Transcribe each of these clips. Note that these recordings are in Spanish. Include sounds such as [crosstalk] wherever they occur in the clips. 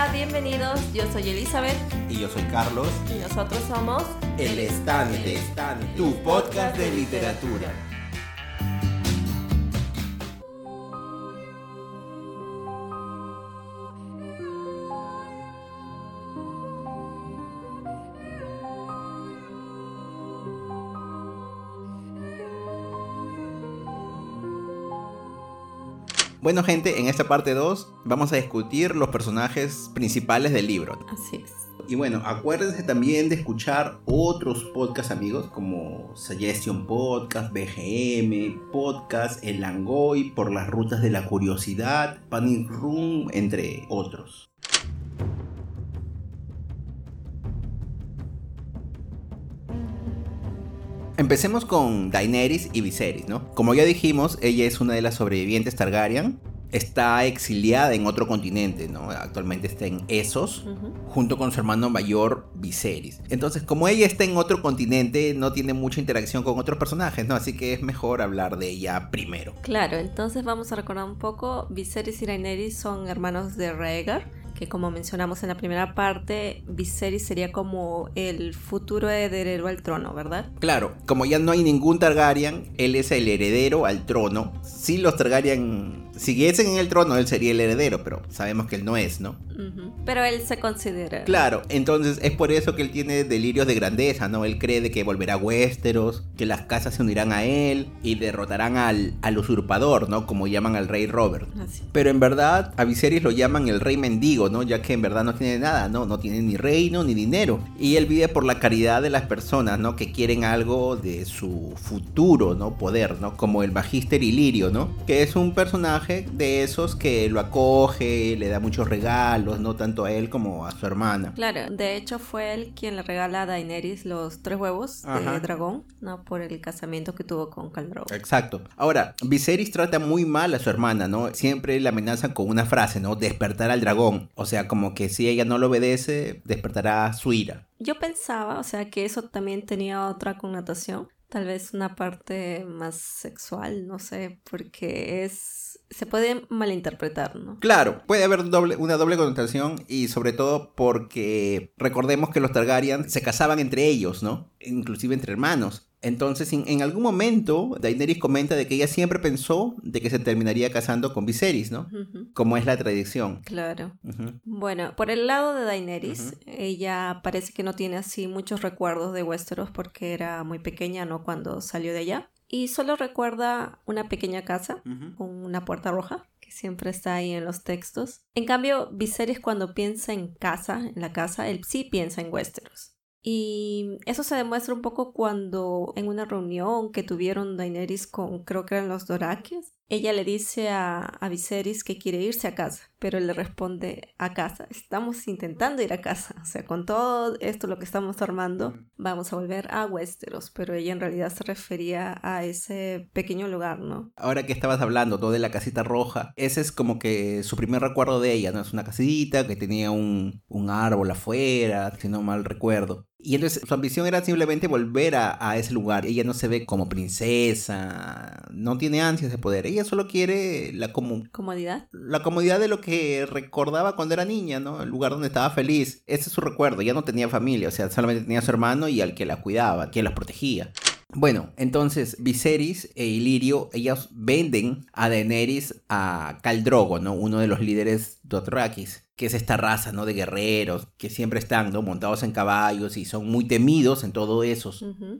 Hola, bienvenidos. Yo soy Elizabeth. Y yo soy Carlos. Y nosotros somos El Estante, tu podcast de literatura. Bueno gente, en esta parte 2 vamos a discutir los personajes principales del libro. Así es. Y bueno, acuérdense también de escuchar otros podcasts amigos como Suggestion Podcast, BGM, Podcast, El Langoy, Por las Rutas de la Curiosidad, Panic Room, entre otros. Empecemos con Daenerys y Viserys, ¿no? Como ya dijimos, ella es una de las sobrevivientes Targaryen. Está exiliada en otro continente, ¿no? Actualmente está en Essos, junto con su hermano mayor Viserys. Entonces, como ella está en otro continente, no tiene mucha interacción con otros personajes, ¿no? Así que es mejor hablar de ella primero. Claro, entonces vamos a recordar un poco. Viserys y Daenerys son hermanos de Rhaegar que como mencionamos en la primera parte, Viserys sería como el futuro heredero al trono, ¿verdad? Claro, como ya no hay ningún Targaryen, él es el heredero al trono. Si los Targaryen siguiesen en el trono, él sería el heredero, pero sabemos que él no es, ¿no? Pero él se considera. Claro, entonces es por eso que él tiene delirios de grandeza, ¿no? Él cree de que volverá a Westeros, que las casas se unirán a él y derrotarán al, al usurpador, ¿no? Como llaman al rey Robert. Así. Pero en verdad a Viserys lo llaman el rey mendigo, ¿no? Ya que en verdad no tiene nada, ¿no? No tiene ni reino ni dinero. Y él vive por la caridad de las personas, ¿no? Que quieren algo de su futuro, ¿no? Poder, ¿no? Como el Magister Ilirio, ¿no? Que es un personaje de esos que lo acoge, le da muchos regalos, ¿no? Tanto a él como a su hermana. Claro, de hecho fue él quien le regala a Daenerys los tres huevos de dragón, ¿no? Por el casamiento que tuvo con Khal. Exacto. Ahora, Viserys trata muy mal a su hermana, ¿no? Siempre le amenazan con una frase, ¿no? Despertar al dragón. O sea, como que si ella no lo obedece, despertará su ira. Yo pensaba, o sea, que eso también tenía otra connotación. Tal vez una parte más sexual, no sé, porque es... se puede malinterpretar, ¿no? Claro, puede haber doble, una doble connotación y sobre todo porque recordemos que los Targaryen se casaban entre ellos, ¿no? Inclusive entre hermanos. Entonces, en, algún momento, Daenerys comenta de que ella siempre pensó de que se terminaría casando con Viserys, ¿no? Como es la tradición. Claro. Bueno, por el lado de Daenerys, ella parece que no tiene así muchos recuerdos de Westeros porque era muy pequeña, ¿no? Cuando salió de allá. Y solo recuerda una pequeña casa con una puerta roja que siempre está ahí en los textos. En cambio, Viserys cuando piensa en casa, en la casa, él sí piensa en Westeros. Y eso se demuestra un poco cuando en una reunión que tuvieron Daenerys con, creo que eran los Dorakias, ella le dice a, a Viserys que quiere irse a casa, pero él le responde a casa, estamos intentando ir a casa, o sea, con todo esto lo que estamos armando, vamos a volver a Westeros, pero ella en realidad se refería a ese pequeño lugar, ¿no? Ahora que estabas hablando todo de la casita roja, ese es como que su primer recuerdo de ella, ¿no? Es una casita que tenía un, un árbol afuera, si no mal recuerdo. Y entonces su ambición era simplemente volver a, a, ese lugar. Ella no se ve como princesa, no tiene ansias de poder. Ella solo quiere la comodidad. La comodidad de lo que recordaba cuando era niña, ¿no? El lugar donde estaba feliz. Ese es su recuerdo. Ya no tenía familia, o sea, solamente tenía a su hermano y al que la cuidaba, quien la protegía. Bueno, entonces Viserys e Ilirio, ellos venden a Daenerys a Caldrogo, ¿no? Uno de los líderes Dothrakis, que es esta raza, ¿no? De guerreros que siempre están, ¿no? Montados en caballos y son muy temidos en todo eso.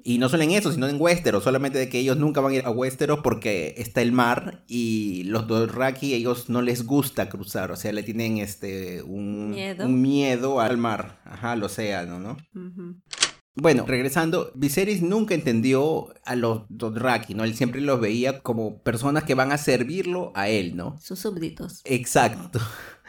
Y no solo en eso, sino en Westeros, solamente de que ellos nunca van a ir a Westeros porque está el mar y los Dothraki ellos no les gusta cruzar, o sea, le tienen este un miedo, un miedo al mar, ajá, al océano, ¿no? Bueno, regresando, Viserys nunca entendió a los Dothraki, ¿no? Él siempre los veía como personas que van a servirlo a él, ¿no? Sus súbditos. Exacto.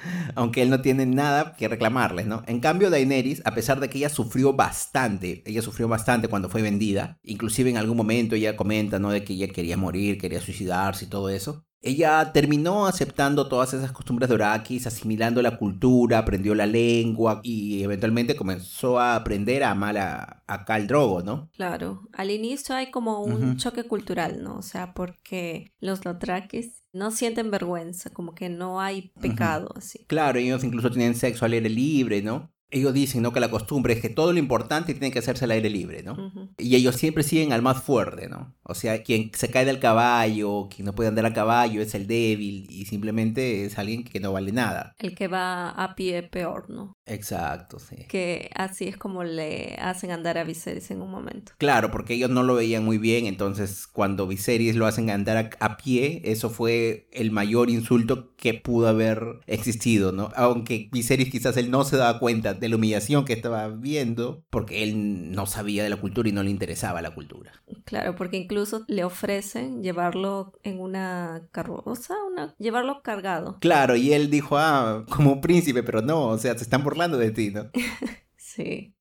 [laughs] Aunque él no tiene nada que reclamarles, ¿no? En cambio, Daenerys, a pesar de que ella sufrió bastante, ella sufrió bastante cuando fue vendida, inclusive en algún momento ella comenta, ¿no? De que ella quería morir, quería suicidarse y todo eso. Ella terminó aceptando todas esas costumbres de Orakis, asimilando la cultura, aprendió la lengua y eventualmente comenzó a aprender a amar a, a Khal Drogo, ¿no? Claro, al inicio hay como un choque cultural, ¿no? O sea, porque los Lothrakis no sienten vergüenza, como que no hay pecado así. Claro, ellos incluso tienen sexo al aire libre, ¿no? Ellos dicen, ¿no? Que la costumbre es que todo lo importante tiene que hacerse al aire libre, ¿no? Y ellos siempre siguen al más fuerte, ¿no? O sea, quien se cae del caballo, quien no puede andar a caballo es el débil y simplemente es alguien que no vale nada. El que va a pie peor, ¿no? Exacto, sí. Que así es como le hacen andar a Viserys en un momento. Claro, porque ellos no lo veían muy bien, entonces cuando Viserys lo hacen andar a, a pie, eso fue el mayor insulto que pudo haber existido, ¿no? Aunque Viserys quizás él no se daba cuenta de la humillación que estaba viendo, porque él no sabía de la cultura y no le interesaba la cultura. Claro, porque incluso le ofrecen llevarlo en una carroza, una... llevarlo cargado. Claro, y él dijo, ah, como príncipe, pero no, o sea, se están burlando de ti, ¿no? [laughs] sí.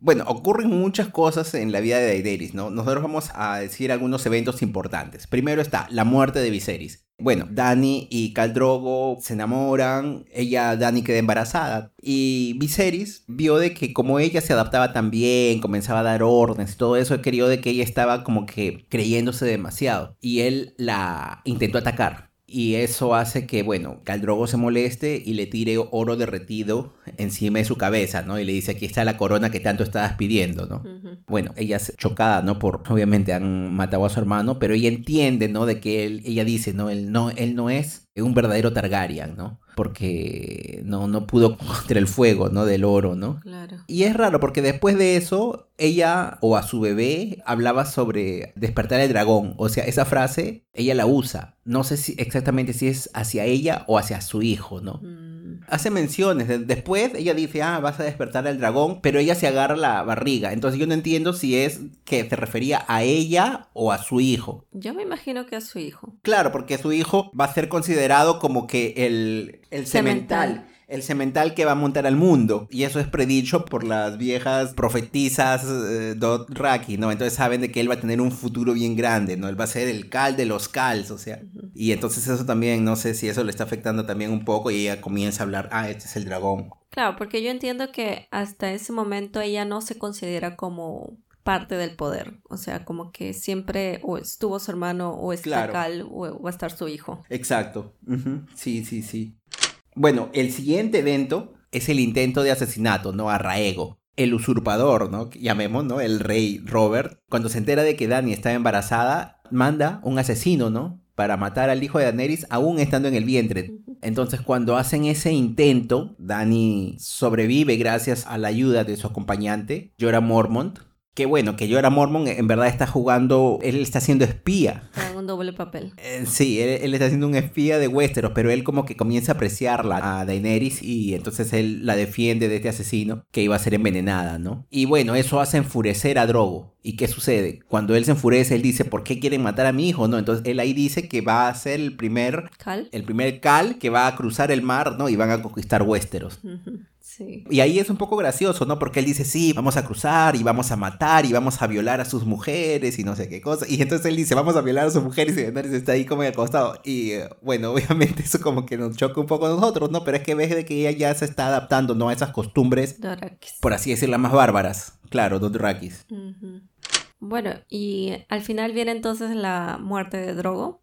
Bueno, ocurren muchas cosas en la vida de Daenerys, ¿no? Nosotros vamos a decir algunos eventos importantes. Primero está la muerte de Viserys. Bueno, Dani y Caldrogo se enamoran, ella, Dani queda embarazada y Viserys vio de que como ella se adaptaba tan bien, comenzaba a dar órdenes y todo eso, querido de que ella estaba como que creyéndose demasiado y él la intentó atacar. Y eso hace que, bueno, Caldrogo se moleste y le tire oro derretido encima de su cabeza, ¿no? Y le dice, aquí está la corona que tanto estabas pidiendo, ¿no? Bueno, ella es chocada, ¿no? Por, obviamente han matado a su hermano, pero ella entiende, ¿no? De que él, ella dice, ¿no? Él no, él no es un verdadero Targaryen, ¿no? Porque no, no pudo [laughs] contra el fuego, ¿no? Del oro, ¿no? Claro. Y es raro porque después de eso, ella o a su bebé hablaba sobre despertar el dragón. O sea, esa frase ella la usa. No sé si exactamente si es hacia ella o hacia su hijo, ¿no? Mm hace menciones. Después ella dice, ah, vas a despertar al dragón, pero ella se agarra la barriga. Entonces yo no entiendo si es que se refería a ella o a su hijo. Yo me imagino que a su hijo. Claro, porque su hijo va a ser considerado como que el, el cemental el semental que va a montar al mundo. Y eso es predicho por las viejas profetizas eh, Raki, ¿no? Entonces saben de que él va a tener un futuro bien grande, ¿no? Él va a ser el cal de los cals, o sea. Y entonces eso también, no sé si eso le está afectando también un poco y ella comienza a hablar, ah, este es el dragón. Claro, porque yo entiendo que hasta ese momento ella no se considera como parte del poder. O sea, como que siempre o estuvo su hermano o está Cal o va a estar su hijo. Exacto. Sí, sí, sí. Bueno, el siguiente evento es el intento de asesinato, ¿no? A Raego. El usurpador, ¿no? Llamemos, ¿no? El rey Robert. Cuando se entera de que Dani está embarazada, manda un asesino, ¿no? Para matar al hijo de Daenerys aún estando en el vientre. Entonces cuando hacen ese intento, Dani sobrevive gracias a la ayuda de su acompañante, Jorah Mormont, que bueno, que yo era Mormon, en verdad está jugando, él está haciendo espía. En un doble papel. Eh, sí, él, está haciendo un espía de Westeros, pero él como que comienza a apreciarla a Daenerys y entonces él la defiende de este asesino que iba a ser envenenada, ¿no? Y bueno, eso hace enfurecer a Drogo. ¿Y qué sucede? Cuando él se enfurece, él dice, ¿por qué quieren matar a mi hijo? ¿No? Entonces él ahí dice que va a ser el primer... ¿Cal? El primer Cal que va a cruzar el mar, ¿no? Y van a conquistar Westeros. Y ahí es un poco gracioso, ¿no? Porque él dice, sí, vamos a cruzar y vamos a matar y vamos a violar a sus mujeres y no sé qué cosa. Y entonces él dice, vamos a violar a sus mujeres y Daenerys está ahí como al costado. Y eh, bueno, [laughs] obviamente eso como que nos choca un poco a nosotros, ¿no? Pero es que ves de que ella ya se está adaptando, ¿no? A esas costumbres, por así decirlo, más bárbaras. Claro, Dothrakis. Bueno, y al final viene entonces la muerte de Drogo.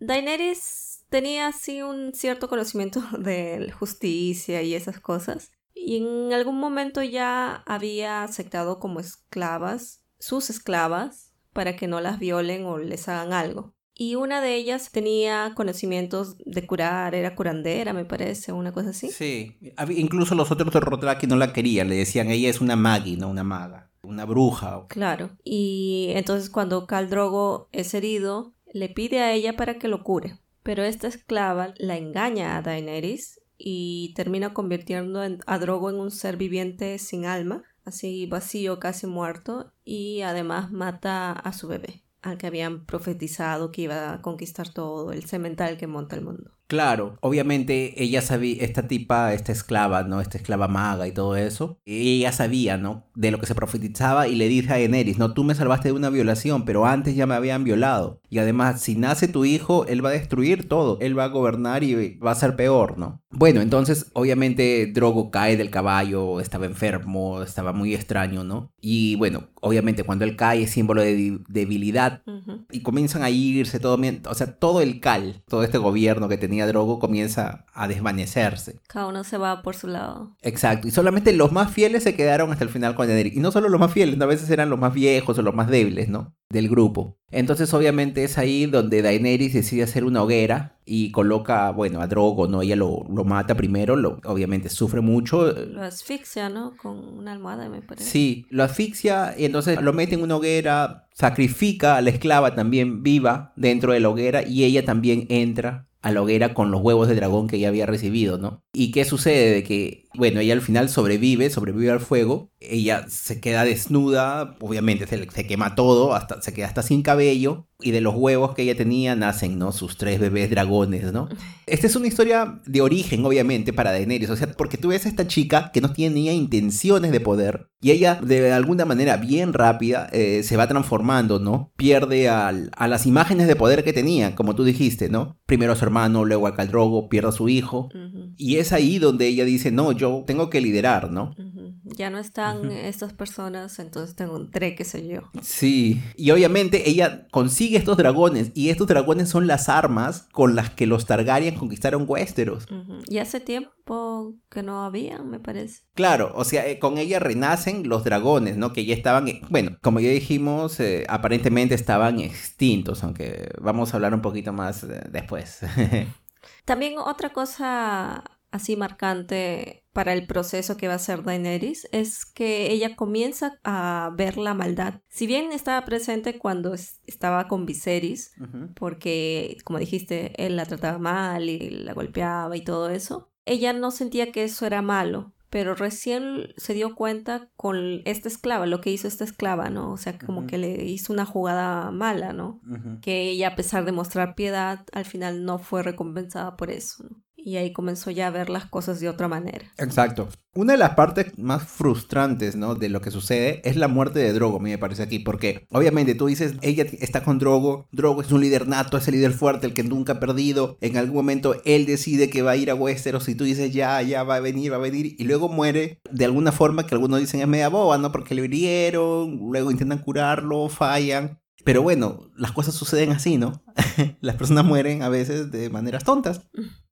Daenerys tenía así un cierto conocimiento [laughs] de justicia y esas cosas. Y en algún momento ya había aceptado como esclavas, sus esclavas, para que no las violen o les hagan algo. Y una de ellas tenía conocimientos de curar, era curandera, me parece, una cosa así. Sí, incluso los otros de Rotraki no la querían, le decían, ella es una magi, no una maga, una bruja. Claro, y entonces cuando Caldrogo es herido, le pide a ella para que lo cure. Pero esta esclava la engaña a Daenerys y termina convirtiendo a Drogo en un ser viviente sin alma, así vacío, casi muerto, y además mata a su bebé, al que habían profetizado que iba a conquistar todo, el cemental que monta el mundo. Claro, obviamente ella sabía, esta tipa, esta esclava, ¿no? Esta esclava maga y todo eso, ella sabía, ¿no? De lo que se profetizaba y le dice a Daenerys, no, tú me salvaste de una violación, pero antes ya me habían violado. Y además, si nace tu hijo, él va a destruir todo, él va a gobernar y va a ser peor, ¿no? Bueno, entonces, obviamente Drogo cae del caballo, estaba enfermo, estaba muy extraño, ¿no? Y bueno, obviamente cuando él cae es símbolo de debilidad y comienzan a irse todo, o sea, todo el cal, todo este gobierno que tenía Drogo comienza a desvanecerse. Cada uno se va por su lado. Exacto, y solamente los más fieles se quedaron hasta el final con Daenerys. Y no solo los más fieles, a veces eran los más viejos o los más débiles, ¿no? Del grupo. Entonces obviamente es ahí donde Daenerys decide hacer una hoguera y coloca, bueno, a Drogo, ¿no? Ella lo, lo mata primero, lo, obviamente sufre mucho. Lo asfixia, ¿no? Con una almohada, me parece. Sí, lo asfixia y entonces lo mete en una hoguera, sacrifica a la esclava también viva dentro de la hoguera y ella también entra a la hoguera con los huevos de dragón que ella había recibido, ¿no? ¿Y qué sucede? De que, bueno, ella al final sobrevive, sobrevive al fuego, ella se queda desnuda, obviamente se, se quema todo, hasta, se queda hasta sin cabello, y de los huevos que ella tenía nacen, ¿no? Sus tres bebés dragones, ¿no? Esta es una historia de origen, obviamente, para Daenerys, o sea, porque tú ves a esta chica que no tenía intenciones de poder, y ella, de alguna manera bien rápida, eh, se va transformando, ¿no? Pierde a las imágenes de poder que tenía, como tú dijiste, ¿no? Primero a su hermano, luego a Caldrogo, pierde a su hijo, y es ahí donde ella dice, no, yo tengo que liderar, ¿no? Ya no están estas personas, entonces tengo un tre, qué sé yo. Sí, y obviamente ella consigue estos dragones, y estos dragones son las armas con las que los Targaryen conquistaron Westeros. Y hace tiempo que no había, me parece. Claro, o sea, eh, con ella renacen los dragones, ¿no? Que ya estaban, eh, bueno, como ya dijimos, eh, aparentemente estaban extintos, aunque vamos a hablar un poquito más después. [laughs] También otra cosa así marcante para el proceso que va a ser Daenerys es que ella comienza a ver la maldad. Si bien estaba presente cuando estaba con Viserys, porque como dijiste, él la trataba mal y la golpeaba y todo eso, ella no sentía que eso era malo, pero recién se dio cuenta con esta esclava, lo que hizo esta esclava, ¿no? O sea, como que le hizo una jugada mala, ¿no? Que ella, a pesar de mostrar piedad, al final no fue recompensada por eso, ¿no? Y ahí comenzó ya a ver las cosas de otra manera. Exacto. Una de las partes más frustrantes, ¿no? De lo que sucede es la muerte de Drogo, me parece aquí, porque obviamente tú dices, ella está con Drogo, Drogo es un líder nato, es el líder fuerte, el que nunca ha perdido, en algún momento él decide que va a ir a Westeros y tú dices, ya, ya va a venir, va a venir, y luego muere de alguna forma que algunos dicen es media boba, ¿no? Porque le hirieron, luego intentan curarlo, fallan, pero bueno, las cosas suceden así, ¿no? [laughs] las personas mueren a veces de maneras tontas.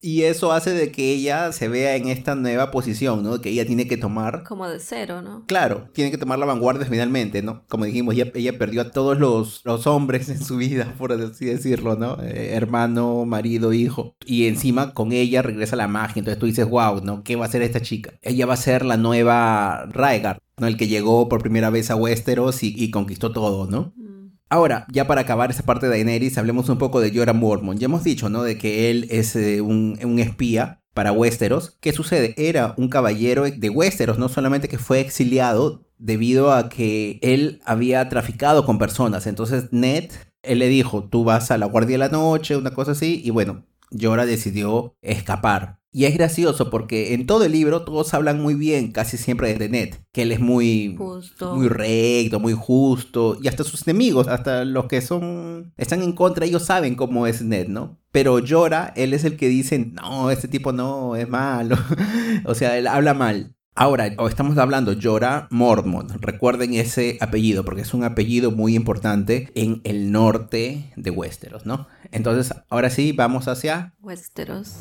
Y eso hace de que ella se vea en esta nueva posición, ¿no? Que ella tiene que tomar... Como de cero, ¿no? Claro, tiene que tomar la vanguardia finalmente, ¿no? Como dijimos, ella, ella perdió a todos los, los, hombres en su vida, [laughs] por así decirlo, ¿no? Eh, hermano, marido, hijo. Y encima con ella regresa la magia. Entonces tú dices, wow, ¿no? ¿Qué va a hacer esta chica? Ella va a ser la nueva Raegar, ¿no? El que llegó por primera vez a Westeros y, y conquistó todo, ¿no? Mm. Ahora, ya para acabar esa parte de Daenerys, hablemos un poco de Jorah Mormont. Ya hemos dicho, ¿no? De que él es eh, un, un, espía para Westeros. ¿Qué sucede? Era un caballero de Westeros, no solamente que fue exiliado debido a que él había traficado con personas. Entonces Ned, él le dijo, tú vas a la guardia de la noche, una cosa así, y bueno, Jorah decidió escapar. Y es gracioso porque en todo el libro todos hablan muy bien, casi siempre de Ned, que él es muy, muy recto, muy justo, y hasta sus enemigos, hasta los que son están en contra, ellos saben cómo es Ned, ¿no? Pero Llora, él es el que dice, no, este tipo no, es malo. [laughs] o sea, él habla mal. Ahora, estamos hablando Llora Mormont. Recuerden ese apellido porque es un apellido muy importante en el norte de Westeros, ¿no? Entonces, ahora sí, vamos hacia Westeros.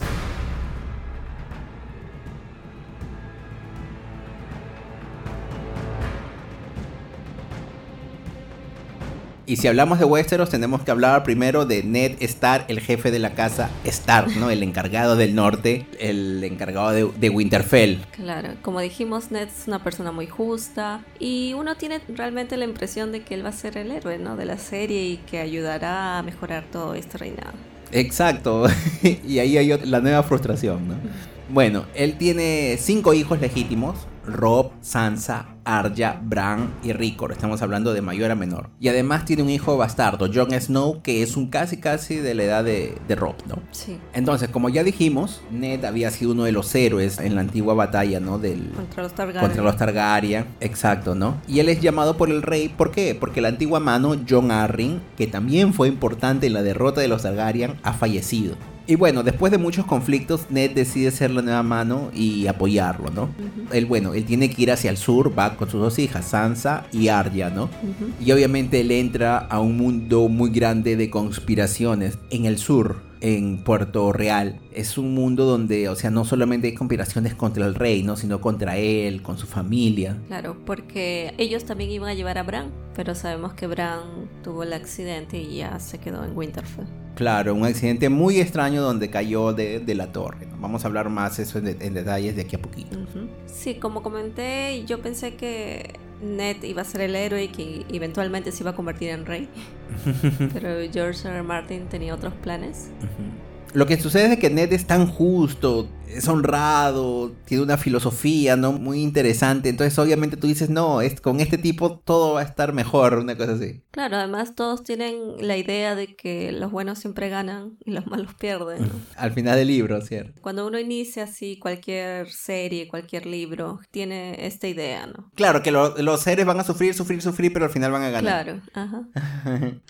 Y si hablamos de Westeros, tenemos que hablar primero de Ned Stark, el jefe de la casa Stark, ¿no? El encargado del norte, el encargado de, Winterfell. Claro, como dijimos, Ned es una persona muy justa y uno tiene realmente la impresión de que él va a ser el héroe, ¿no? De la serie y que ayudará a mejorar todo este reinado. Exacto, [laughs] y ahí hay la nueva frustración, ¿no? Bueno, él tiene cinco hijos legítimos, Rob, Sansa, Arya, Bran y Rickon. Estamos hablando de mayor a menor. Y además tiene un hijo bastardo, Jon Snow, que es un casi casi de la edad de, de Rob, ¿no? Sí. Entonces, como ya dijimos, Ned había sido uno de los héroes en la antigua batalla, ¿no? Del, Contra los Targaryen. contra los Targaryen, exacto, ¿no? Y él es llamado por el rey, ¿por qué? Porque la antigua mano, John Arryn, que también fue importante en la derrota de los Targaryen, ha fallecido. Y bueno, después de muchos conflictos, Ned decide ser la nueva mano y apoyarlo, ¿no? Ujú, Él, bueno, él tiene que ir hacia el sur, va con sus dos hijas, Sansa y Arya, ¿no? Y obviamente él entra a un mundo muy grande de conspiraciones en el sur, en Puerto Real. Es un mundo donde, o sea, no solamente hay conspiraciones contra el rey, ¿no? Sino contra él, con su familia. Claro, porque ellos también iban a llevar a Bran, pero sabemos que Bran tuvo el accidente y ya se quedó en Winterfell. Claro, un accidente muy extraño donde cayó de, de la torre. ¿no? Vamos a hablar más eso en, de- en detalles de aquí a poquito. Sí, como comenté, yo pensé que Ned iba a ser el héroe y que eventualmente se iba a convertir en rey, [laughs] pero George R. R. Martin tenía otros planes. Lo que sucede es que Ned es tan justo, es honrado, tiene una filosofía, ¿no? Muy interesante. Entonces, obviamente tú dices, no, es, con este tipo todo va a estar mejor, una cosa así. Claro, además todos tienen la idea de que los buenos siempre ganan y los malos pierden. ¿no? [laughs] Al final del libro, ¿cierto? Cuando uno inicia así cualquier serie, cualquier libro, tiene esta idea, ¿no? Claro, que lo- los seres van a sufrir, sufrir, sufrir, pero al final van a ganar. Claro, ajá. [laughs]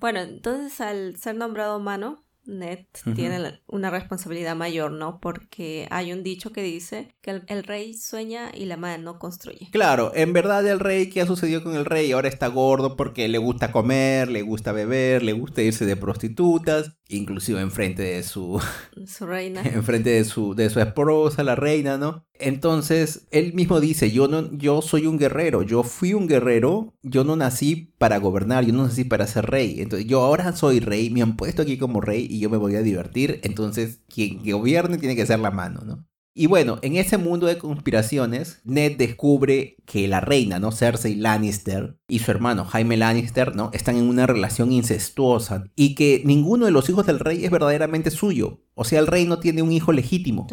Bueno, entonces al ser nombrado humano, Ned tiene una responsabilidad mayor, ¿no? Porque hay un dicho que dice que el, el rey sueña y la mano construye. Claro, en verdad el rey, ¿qué ha sucedido con el rey? Ahora está gordo porque le gusta comer, le gusta beber, le gusta irse de prostitutas, inclusive enfrente de su, [laughs] Su reina. [laughs] enfrente de su, de su esposa, la reina, ¿no? Entonces, él mismo dice, yo, no, yo soy un guerrero, yo fui un guerrero, yo no nací para gobernar, yo no nací para ser rey. Entonces, yo ahora soy rey, me han puesto aquí como rey y yo me voy a divertir, entonces quien gobierne tiene que ser la mano, ¿no? Y bueno, en ese mundo de conspiraciones, Ned descubre que la reina, ¿no? Cersei Lannister y su hermano Jaime Lannister, ¿no? Están en una relación incestuosa y que ninguno de los hijos del rey es verdaderamente suyo. O sea, el rey no tiene un hijo legítimo.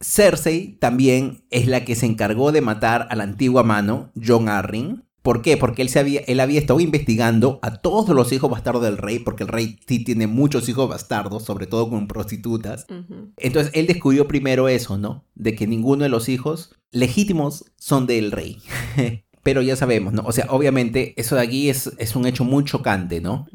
Cersei también es la que se encargó de matar a la antigua mano, John Arryn. ¿Por qué? Porque él, se había, él había estado investigando a todos los hijos bastardos del rey, porque el rey sí tiene muchos hijos bastardos, sobre todo con prostitutas. Entonces él descubrió primero eso, ¿no? De que ninguno de los hijos legítimos son del rey. [laughs] Pero ya sabemos, ¿no? O sea, obviamente eso de aquí es, es un hecho muy chocante, ¿no?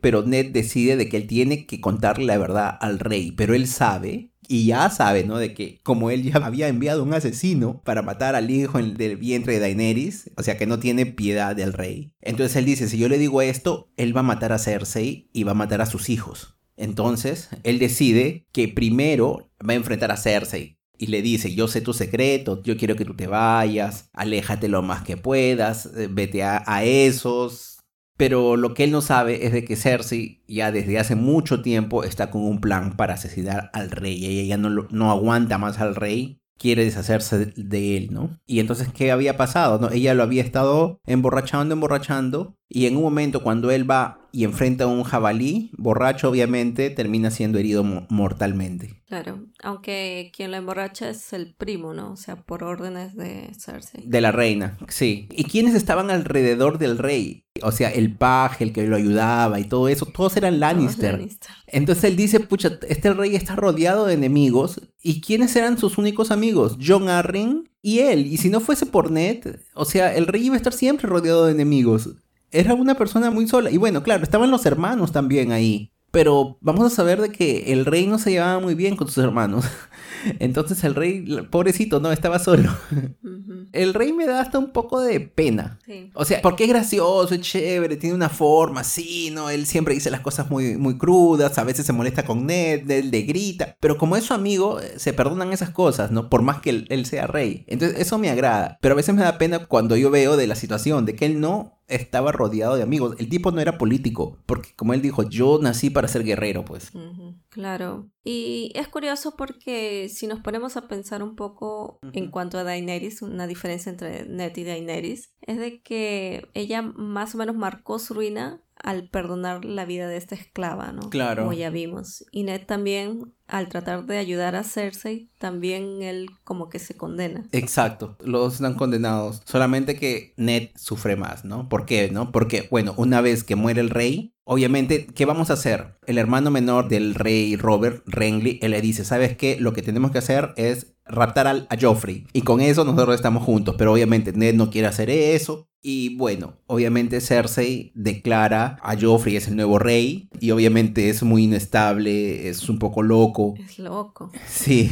Pero Ned decide de que él tiene que contarle la verdad al rey, pero él sabe y ya sabe, ¿no? De que como él ya había enviado un asesino para matar al hijo del vientre de Daenerys, o sea que no tiene piedad del rey. Entonces él dice, si yo le digo esto, él va a matar a Cersei y va a matar a sus hijos. Entonces él decide que primero va a enfrentar a Cersei. Y le dice, yo sé tu secreto, yo quiero que tú te vayas, aléjate lo más que puedas, eh, vete a, esos, pero lo que él no sabe es de que Cersei ya desde hace mucho tiempo está con un plan para asesinar al rey. Ella ya no, no aguanta más al rey, quiere deshacerse de- de él, ¿no? Y entonces, ¿qué había pasado? No? Ella lo había estado emborrachando, emborrachando, y en un momento cuando él va y enfrenta a un jabalí, borracho obviamente, termina siendo herido mo- mortalmente. Claro, aunque quien lo emborracha es el primo, ¿no? O sea, por órdenes de Cersei. De la reina, sí. ¿Y quiénes estaban alrededor del rey? O sea, el paje, el que lo ayudaba y todo eso, todos eran Lannister. Lannister. Entonces él dice, pucha, este rey está rodeado de enemigos. ¿Y quiénes eran sus únicos amigos? John Arryn y él. Y si no fuese por Ned, o sea, el rey iba a estar siempre rodeado de enemigos. Era una persona muy sola. Y bueno, claro, estaban los hermanos también ahí. Pero vamos a saber de que el rey no se llevaba muy bien con sus hermanos. [laughs] Entonces el rey, pobrecito, no, estaba solo. El rey me da hasta un poco de pena. Sí. O sea, porque es gracioso, es chévere, tiene una forma así, ¿no? Él siempre dice las cosas muy, muy crudas, a veces se molesta con Ned, él le grita, pero como es su amigo, se perdonan esas cosas, ¿no? Por más que él, él sea rey. Entonces, eso me agrada, pero a veces me da pena cuando yo veo de la situación, de que él no estaba rodeado de amigos. El tipo no era político, porque como él dijo, yo nací para ser guerrero, pues. Claro. Y es curioso porque si nos ponemos a pensar un poco en cuanto a Daenerys, una diferencia entre Ned y Daenerys, es de que ella más o menos marcó su ruina al perdonar la vida de esta esclava, ¿no? Claro. Como ya vimos. Y Ned también, al tratar de ayudar a Cersei, también él como que se condena. Exacto, los dos están condenados. Solamente que Ned sufre más, ¿no? ¿Por qué? ¿No? Porque, bueno, una vez que muere el rey, obviamente, ¿qué vamos a hacer? El hermano menor del rey Robert, Renly, él le dice, ¿sabes qué? Lo que tenemos que hacer es raptar al, a Joffrey. Y con eso nosotros estamos juntos. Pero obviamente Ned no quiere hacer eso. Y bueno, obviamente Cersei declara a Joffrey es el nuevo rey. Y obviamente es muy inestable, es un poco loco. Es loco. Sí.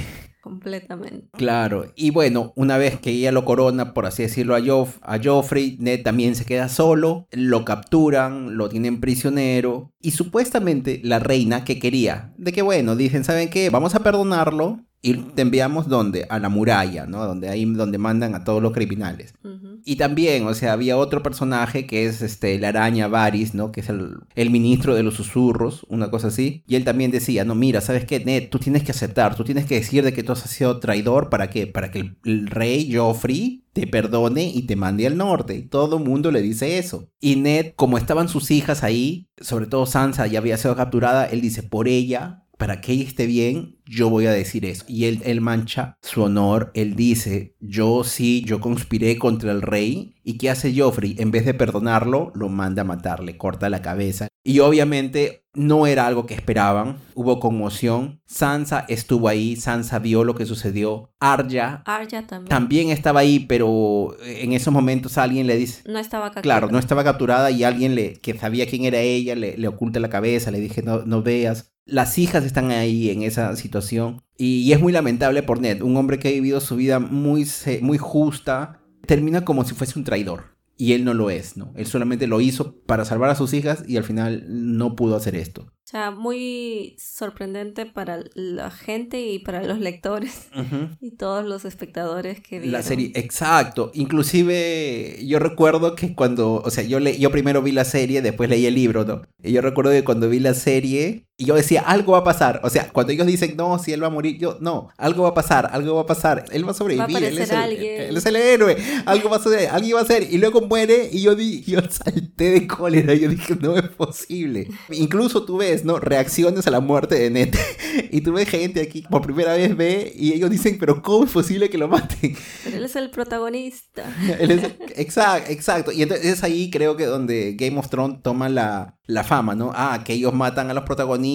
Completamente. Claro, y bueno, una vez que ella lo corona, por así decirlo, a, Joff a Joffrey, Ned también se queda solo, lo capturan, lo tienen prisionero, y supuestamente la reina que quería, de que bueno, dicen, ¿saben qué? Vamos a perdonarlo, y te enviamos donde a la muralla, ¿no? Donde ahí donde mandan a todos los criminales. Y también, o sea, había otro personaje que es este la araña Varys, ¿no? Que es el, el, ministro de los susurros, una cosa así. Y él también decía, no, mira, ¿sabes qué, Ned? Tú tienes que aceptar, tú tienes que decir de que tú has sido traidor para que para que el, el rey Joffrey te perdone y te mande al norte. Y todo el mundo le dice eso. Y Ned, como estaban sus hijas ahí, sobre todo Sansa ya había sido capturada, él dice, por ella para que ella esté bien, yo voy a decir eso. Y él, él, mancha su honor, él dice, yo sí, yo conspiré contra el rey. ¿Y qué hace Joffrey? En vez de perdonarlo, lo manda a matar, le corta la cabeza. Y obviamente no era algo que esperaban, hubo conmoción. Sansa estuvo ahí, Sansa vio lo que sucedió. Arya, Arya también. también estaba ahí, pero en esos momentos alguien le dice... No estaba capturada. Claro, no estaba capturada y alguien le, que sabía quién era ella le, le oculta la cabeza, le dije, no, no veas. Las hijas están ahí en esa situación y, y, es muy lamentable por Ned, un hombre que ha vivido su vida muy, muy justa, termina como si fuese un traidor. Y él no lo es, ¿no? Él solamente lo hizo para salvar a sus hijas y al final no pudo hacer esto. O sea, muy sorprendente para la gente y para los lectores [laughs] uh -huh. y todos los espectadores que vieron. La serie, exacto. Inclusive yo recuerdo que cuando, o sea, yo, le, yo primero vi la serie, después leí el libro, ¿no? Y yo recuerdo que cuando vi la serie, y yo decía, algo va a pasar. O sea, cuando ellos dicen, no, si él va a morir, yo, no, algo va a pasar, algo va a pasar. Él va a sobrevivir. Va a él, es el, alguien. él es el héroe. Algo va a suceder, alguien va a ser. Y luego muere y yo, di, yo salté de cólera. Yo dije, no es posible. Incluso tú ves, ¿no? Reacciones a la muerte de Ned. [laughs] y tú ves gente aquí por primera vez ve y ellos dicen, pero ¿cómo es posible que lo maten? Pero él es el protagonista. [laughs] él es, exacto, exacto. Y entonces es ahí creo que donde Game of Thrones toma la, la fama, ¿no? Ah, que ellos matan a los protagonistas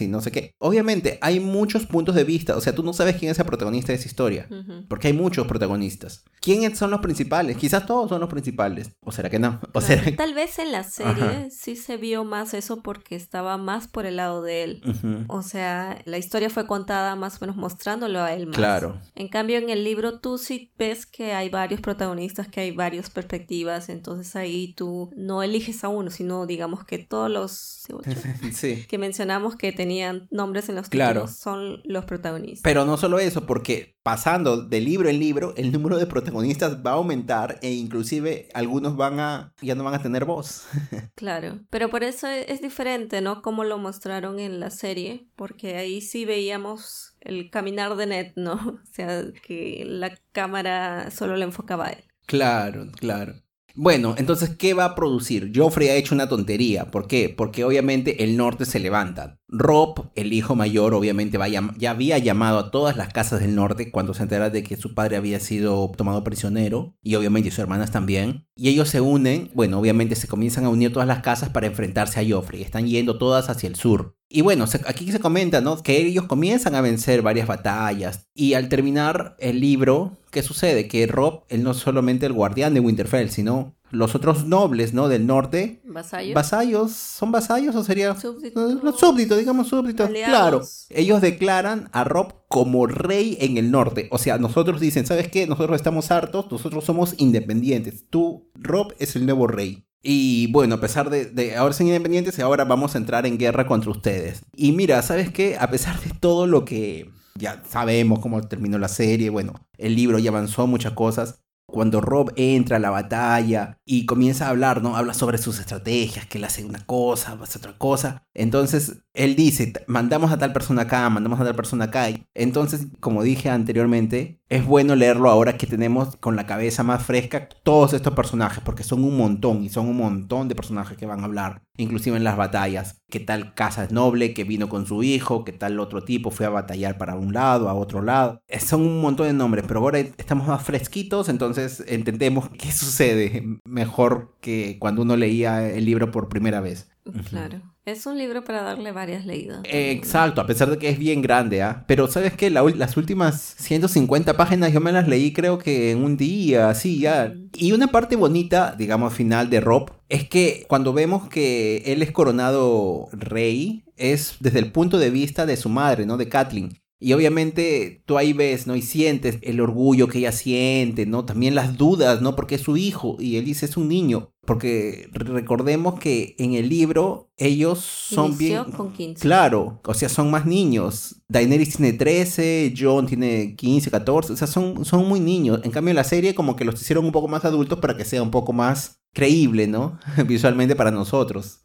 y no sé qué. Obviamente hay muchos puntos de vista, o sea, tú no sabes quién es el protagonista de esa historia, uh -huh. porque hay muchos protagonistas. ¿Quiénes son los principales? Quizás todos son los principales, o será que no. ¿O será... Tal vez en la serie Ajá. sí se vio más eso porque estaba más por el lado de él. Uh -huh. O sea, la historia fue contada más o menos mostrándolo a él más. Claro. En cambio, en el libro tú sí ves que hay varios protagonistas, que hay varias perspectivas, entonces ahí tú no eliges a uno, sino digamos que todos los [laughs] sí. que mencionamos que tenían nombres en los claro. títulos son los protagonistas. Pero no solo eso, porque pasando de libro en libro, el número de protagonistas va a aumentar e inclusive algunos van a ya no van a tener voz. [laughs] claro, pero por eso es diferente, ¿no? Como lo mostraron en la serie, porque ahí sí veíamos el caminar de Ned, ¿no? [laughs] O sea, que la cámara solo le enfocaba a él. Claro, claro. Bueno, entonces, ¿qué va a producir? Joffrey ha hecho una tontería. ¿Por qué? Porque obviamente el norte se levanta. Rob, el hijo mayor, obviamente va ya había llamado a todas las casas del norte cuando se entera de que su padre había sido tomado prisionero y obviamente sus hermanas también. Y ellos se unen, bueno, obviamente se comienzan a unir todas las casas para enfrentarse a Joffrey. Están yendo todas hacia el sur. Y bueno, aquí se comenta, ¿no? Que ellos comienzan a vencer varias batallas. Y al terminar el libro, ¿qué sucede? Que Rob, él no es solamente el guardián de Winterfell, sino los otros nobles, ¿no? Del norte. ¿Vasallos? ¿Vasallos? ¿Son vasallos o sería? Súbditos. Los súbditos, digamos súbditos. Claro. Ellos declaran a Rob como rey en el norte. O sea, nosotros dicen, ¿sabes qué? Nosotros estamos hartos, nosotros somos independientes. Tú, Rob, es el nuevo rey. Y bueno, a pesar de, de, ahora ser independientes, ahora vamos a entrar en guerra contra ustedes. Y mira, ¿sabes qué? A pesar de todo lo que ya sabemos cómo terminó la serie, bueno, el libro ya avanzó muchas cosas. Cuando Rob entra a la batalla y comienza a hablar, ¿no? Habla sobre sus estrategias, que él hace una cosa, hace otra cosa. Entonces, él dice, mandamos a tal persona acá, mandamos a tal persona acá. Entonces, como dije anteriormente, es bueno leerlo ahora que tenemos con la cabeza más fresca todos estos personajes, porque son un montón y son un montón de personajes que van a hablar, inclusive en las batallas. ¿Qué tal Casa es Noble que vino con su hijo? ¿Qué tal otro tipo fue a batallar para un lado, a otro lado? Eh, son un montón de nombres, pero ahora estamos más fresquitos, entonces entendemos [laughs] qué sucede mejor que cuando uno leía el libro por primera vez. Claro. Es un libro para darle varias leídas. Exacto, a pesar de que es bien grande, ¿ah? Pero ¿sabes qué? las últimas 150 páginas yo me las leí creo que en un día, así ya. Y una parte bonita, digamos, final de Rob, es que cuando vemos que él es coronado rey, es desde el punto de vista de su madre, ¿no? De Kathleen. Y obviamente tú ahí ves, ¿no? Y sientes el orgullo que ella siente, ¿no? También las dudas, ¿no? Porque es su hijo y él dice es un niño. Porque recordemos que en el libro ellos son bien... con 15. Claro, o sea, son más niños. Daenerys tiene 13, John tiene 15, 14, o sea, son, son muy niños. En cambio en la serie como que los hicieron un poco más adultos para que sea un poco más creíble, ¿no? [laughs] Visualmente para nosotros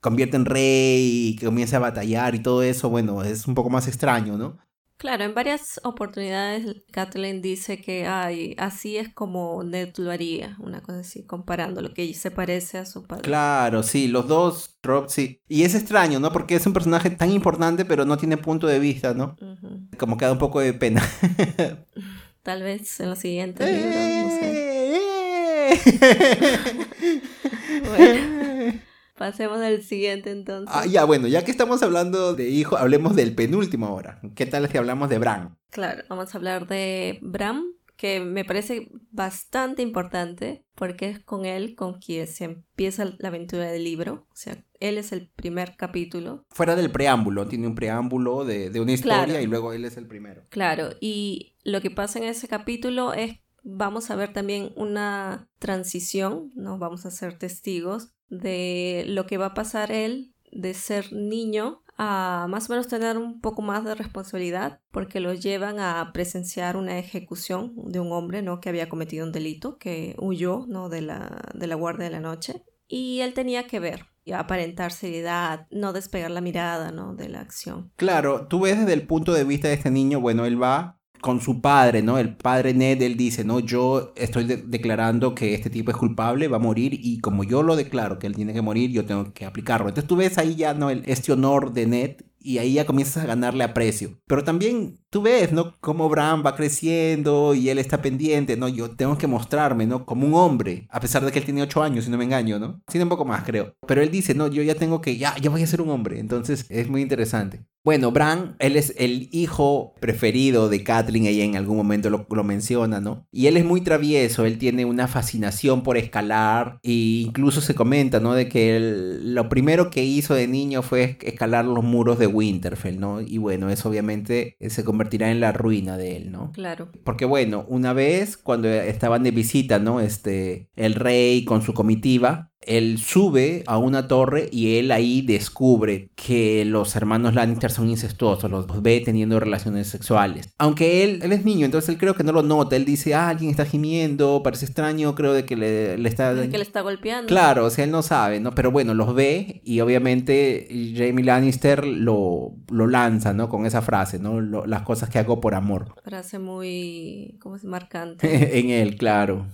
convierte en rey y que comienza a batallar y todo eso, bueno, es un poco más extraño, ¿no? Claro, en varias oportunidades Kathleen dice que ay, así es como Ned lo haría, una cosa así, comparando lo que se parece a su padre. Claro, sí, los dos, Rob, sí. Y es extraño, ¿no? Porque es un personaje tan importante, pero no tiene punto de vista, ¿no? Como que da un poco de pena. [laughs] Tal vez en los siguientes libros, no sé. [laughs] [laughs] bueno. Pasemos al siguiente entonces. Ah, ya, bueno, ya que estamos hablando de hijo, hablemos del penúltimo ahora. ¿Qué tal si hablamos de Bran? Claro, vamos a hablar de Bran, que me parece bastante importante porque es con él con quien se empieza la aventura del libro. O sea, él es el primer capítulo. Fuera del preámbulo, tiene un preámbulo de, una historia y luego él es el primero. Claro, y lo que pasa en ese capítulo es vamos a ver también una transición, ¿no? Vamos a ser testigos de lo que va a pasar él de ser niño a más o menos tener un poco más de responsabilidad porque lo llevan a presenciar una ejecución de un hombre ¿no? que había cometido un delito, que huyó ¿no? de, la, de la guardia de la noche y él tenía que ver y aparentar seriedad, no despegar la mirada ¿no? de la acción. Claro, tú ves desde el punto de vista de este niño, bueno, él va con su padre, ¿no? El padre Ned, él dice, no, yo estoy declarando que este tipo es culpable, va a morir y como yo lo declaro que él tiene que morir, yo tengo que aplicarlo. Entonces tú ves ahí ya, ¿no? El, este honor de Ned y ahí ya comienzas a ganarle aprecio. Pero también tú ves, ¿no? Cómo Bran va creciendo y él está pendiente, ¿no? Yo tengo que mostrarme, ¿no? Como un hombre, a pesar de que él tiene ocho años, si no me engaño, ¿no? Tiene un poco más, creo. Pero él dice, no, yo ya tengo que, ya, ya voy a ser un hombre. Entonces es muy interesante. Bueno, Bran, él es el hijo preferido de Kathleen, ella en algún momento lo, menciona, ¿no? Y él es muy travieso, él tiene una fascinación por escalar e incluso se comenta, ¿no? De que lo primero que hizo de niño fue escalar los muros de Winterfell, ¿no? Y bueno, eso obviamente se convertirá en la ruina de él, ¿no? Claro. Porque bueno, una vez cuando estaban de visita, ¿no? Este, el rey con su comitiva, él sube a una torre y él ahí descubre que los hermanos Lannister son incestuosos, los ve teniendo relaciones sexuales. Aunque él, él es niño, entonces él creo que no lo nota, él dice, ah, alguien está gimiendo, parece extraño, creo de que le, está... que le está golpeando. Claro, o sea, él no sabe, ¿no? Pero bueno, los ve y obviamente Jamie Lannister lo, lo lanza, ¿no? Con esa frase, ¿no? las cosas que hago por amor. Frase muy, ¿cómo es? Marcante. [laughs] en él, claro.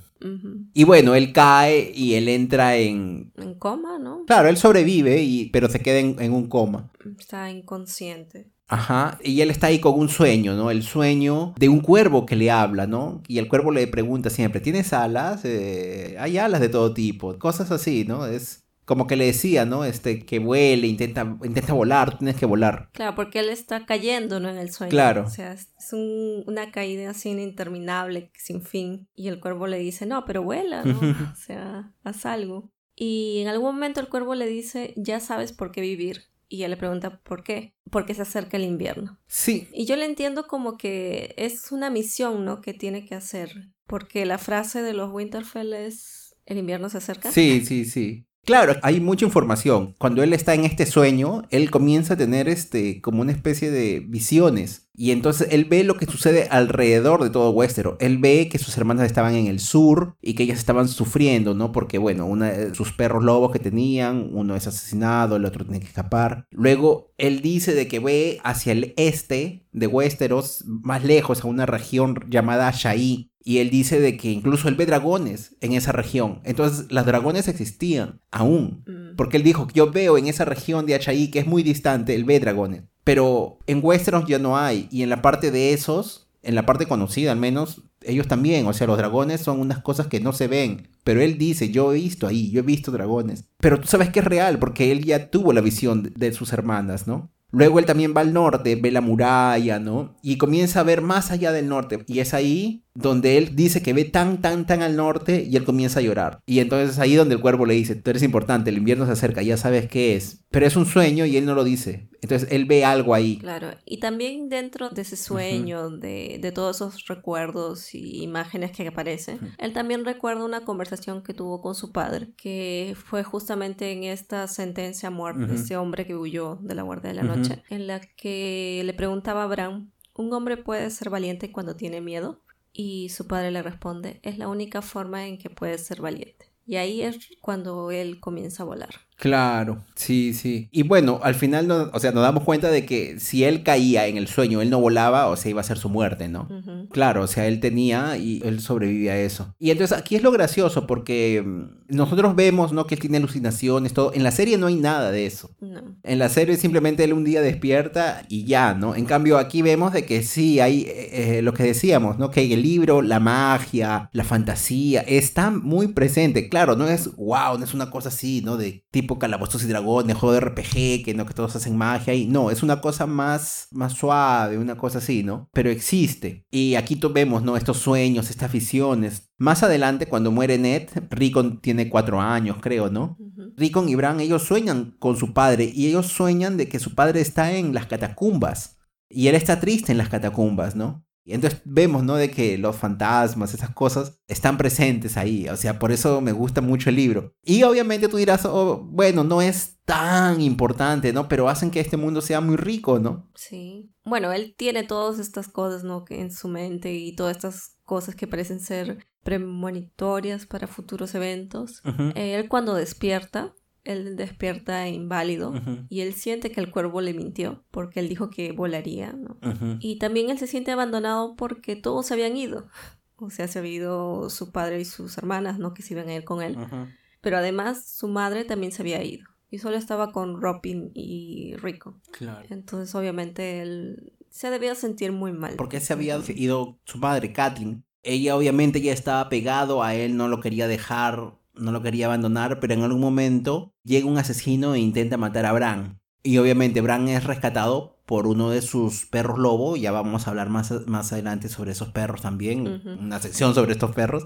Y bueno, él cae y él entra en... En coma, ¿no? Claro, él sobrevive, y... pero se queda en, un coma. Está inconsciente. Ajá, y él está ahí con un sueño, ¿no? El sueño de un cuervo que le habla, ¿no? Y el cuervo le pregunta siempre, ¿tienes alas? Eh, hay alas de todo tipo, cosas así, ¿no? Es como que le decía, ¿no? Este, que vuele, intenta, intenta volar, tienes que volar. Claro, porque él está cayendo, ¿no? En el sueño. Claro. O sea, es una caída así interminable, sin fin. Y el cuervo le dice, no, pero vuela, ¿no? [laughs] o sea, haz algo. Y en algún momento el cuervo le dice, ya sabes por qué vivir. Y ella le pregunta, ¿por qué? Porque se acerca el invierno. Sí. Y yo le entiendo como que es una misión, ¿no? Que tiene que hacer. Porque la frase de los Winterfell es, ¿el invierno se acerca? Sí, sí, sí. Claro, hay mucha información. Cuando él está en este sueño, él comienza a tener este como una especie de visiones Y entonces él ve lo que sucede alrededor de todo Westeros. Él ve que sus hermanas estaban en el sur y que ellas estaban sufriendo, ¿no? Porque, bueno, una, sus perros lobos que tenían, uno es asesinado, el otro tiene que escapar. Luego él dice de que ve hacia el este de Westeros, más lejos, a una región llamada Shai. Y él dice de que incluso él ve dragones en esa región. Entonces, los dragones existían aún. Mm. Porque él dijo, yo veo en esa región de Achaí, que es muy distante, él ve dragones. Pero en Westeros ya no hay. Y en la parte de esos, en la parte conocida al menos, ellos también. O sea, los dragones son unas cosas que no se ven. Pero él dice, yo he visto ahí, yo he visto dragones. Pero tú sabes que es real, porque él ya tuvo la visión de sus hermanas, ¿no? Luego él también va al norte, ve la muralla, ¿no? Y comienza a ver más allá del norte. Y es ahí donde él dice que ve tan, tan, tan al norte y él comienza a llorar. Y entonces es ahí donde el cuervo le dice, tú eres importante, el invierno se acerca, ya sabes qué es. Pero es un sueño y él no lo dice. Entonces él ve algo ahí. Claro, y también dentro de ese sueño, de, de, todos esos recuerdos y imágenes que aparecen, él también recuerda una conversación que tuvo con su padre, que fue justamente en esta sentencia a muerte de ese hombre que huyó de la Guardia de la Noche, en la que le preguntaba a Bran, ¿un hombre puede ser valiente cuando tiene miedo? Y su padre le responde, es la única forma en que puedes ser valiente. Y ahí es cuando él comienza a volar. Claro, sí, sí. Y bueno, al final, no, o sea, nos damos cuenta de que si él caía en el sueño, él no volaba, o sea, iba a ser su muerte, ¿no? Uh -huh. Claro, o sea, él tenía y él sobrevivía a eso. Y entonces aquí es lo gracioso, porque nosotros vemos, ¿no? Que él tiene alucinaciones, todo. En la serie no hay nada de eso. No. En la serie simplemente él un día despierta y ya, ¿no? En cambio aquí vemos de que sí, hay eh, lo que decíamos, ¿no? Que el libro, la magia, la fantasía, está muy presente. Claro, no es, wow, no es una cosa así, ¿no? De tipo calabozos y dragones, juego de RPG, que no, que todos hacen magia y no, es una cosa más, más suave, una cosa así, ¿no? Pero existe. Y aquí vemos, ¿no? Estos sueños, estas visiones. Más adelante, cuando muere Ned, Rickon tiene cuatro años, creo, ¿no? Uh -huh. Rickon y Bran, ellos sueñan con su padre y ellos sueñan de que su padre está en las catacumbas y él está triste en las catacumbas, ¿no? Y entonces vemos, ¿no? De que los fantasmas, esas cosas, están presentes ahí. O sea, por eso me gusta mucho el libro. Y obviamente tú dirás, oh, bueno, no es tan importante, ¿no? Pero hacen que este mundo sea muy rico, ¿no? Sí. Bueno, él tiene todas estas cosas, ¿no? Que en su mente y todas estas cosas que parecen ser premonitorias para futuros eventos. Uh -huh. Él cuando despierta, él despierta inválido uh -huh. y él siente que el cuervo le mintió porque él dijo que volaría, ¿no? Uh -huh. Y también él se siente abandonado porque todos se habían ido. O sea, se había ido su padre y sus hermanas, ¿no? Que se iban a ir con él. Uh -huh. Pero además su madre también se había ido. Y solo estaba con Robin y Rico. Claro. Entonces, obviamente, él se debía sentir muy mal. Porque se había ido su madre, Kathleen. Ella obviamente ya estaba pegado a él, no lo quería dejar no lo quería abandonar, pero en algún momento llega un asesino e intenta matar a Bran. Y obviamente Bran es rescatado por uno de sus perros lobo, ya vamos a hablar más, más adelante sobre esos perros también, Uh -huh. una sección sobre estos perros.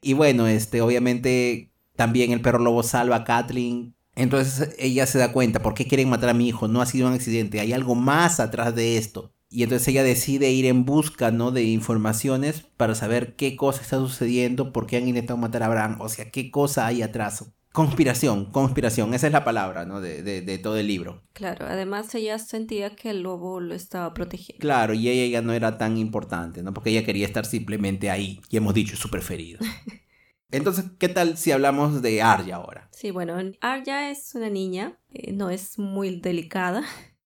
Y bueno, este, obviamente también el perro lobo salva a Kathleen. Entonces ella se da cuenta, ¿por qué quieren matar a mi hijo? No ha sido un accidente, hay algo más atrás de esto. Y entonces ella decide ir en busca, ¿no? De informaciones para saber qué cosa está sucediendo, por qué han intentado matar a Bran, o sea, qué cosa hay atrás. Conspiración, conspiración, esa es la palabra, ¿no? De, de, de, todo el libro. Claro, además ella sentía que el lobo lo estaba protegiendo. Claro, y ella ya no era tan importante, ¿no? Porque ella quería estar simplemente ahí, y hemos dicho, su preferido. [laughs] Entonces, ¿qué tal si hablamos de Arya ahora? Sí, bueno, Arya es una niña, eh, no es muy delicada,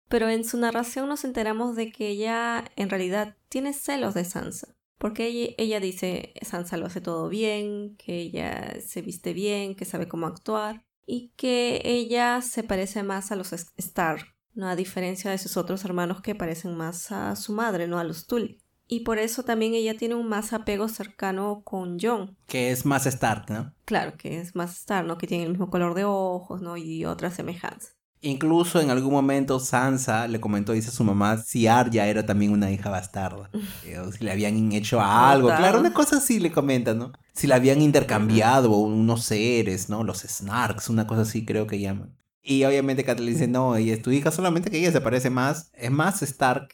pero en su narración nos enteramos de que ella en realidad tiene celos de Sansa. Porque ella, ella, dice Sansa lo hace todo bien, que ella se viste bien, que sabe cómo actuar y que ella se parece más a los Stark, ¿no? A diferencia de sus otros hermanos que parecen más a su madre, no a los Tully. Y por eso también ella tiene un más apego cercano con Jon. Que es más Stark, ¿no? Claro, que es más Stark, ¿no? Que tiene el mismo color de ojos, ¿no? Y otras semejanzas. Incluso en algún momento Sansa le comentó, dice a su mamá, si Arya era también una hija bastarda. [laughs] o si le habían hecho algo. Claro, una cosa así le comenta, ¿no? Si la habían intercambiado unos seres, ¿no? Los Snarks, una cosa así creo que llaman. Y obviamente Catelyn dice, no, ella es tu hija, solamente que ella se parece más, es más Stark.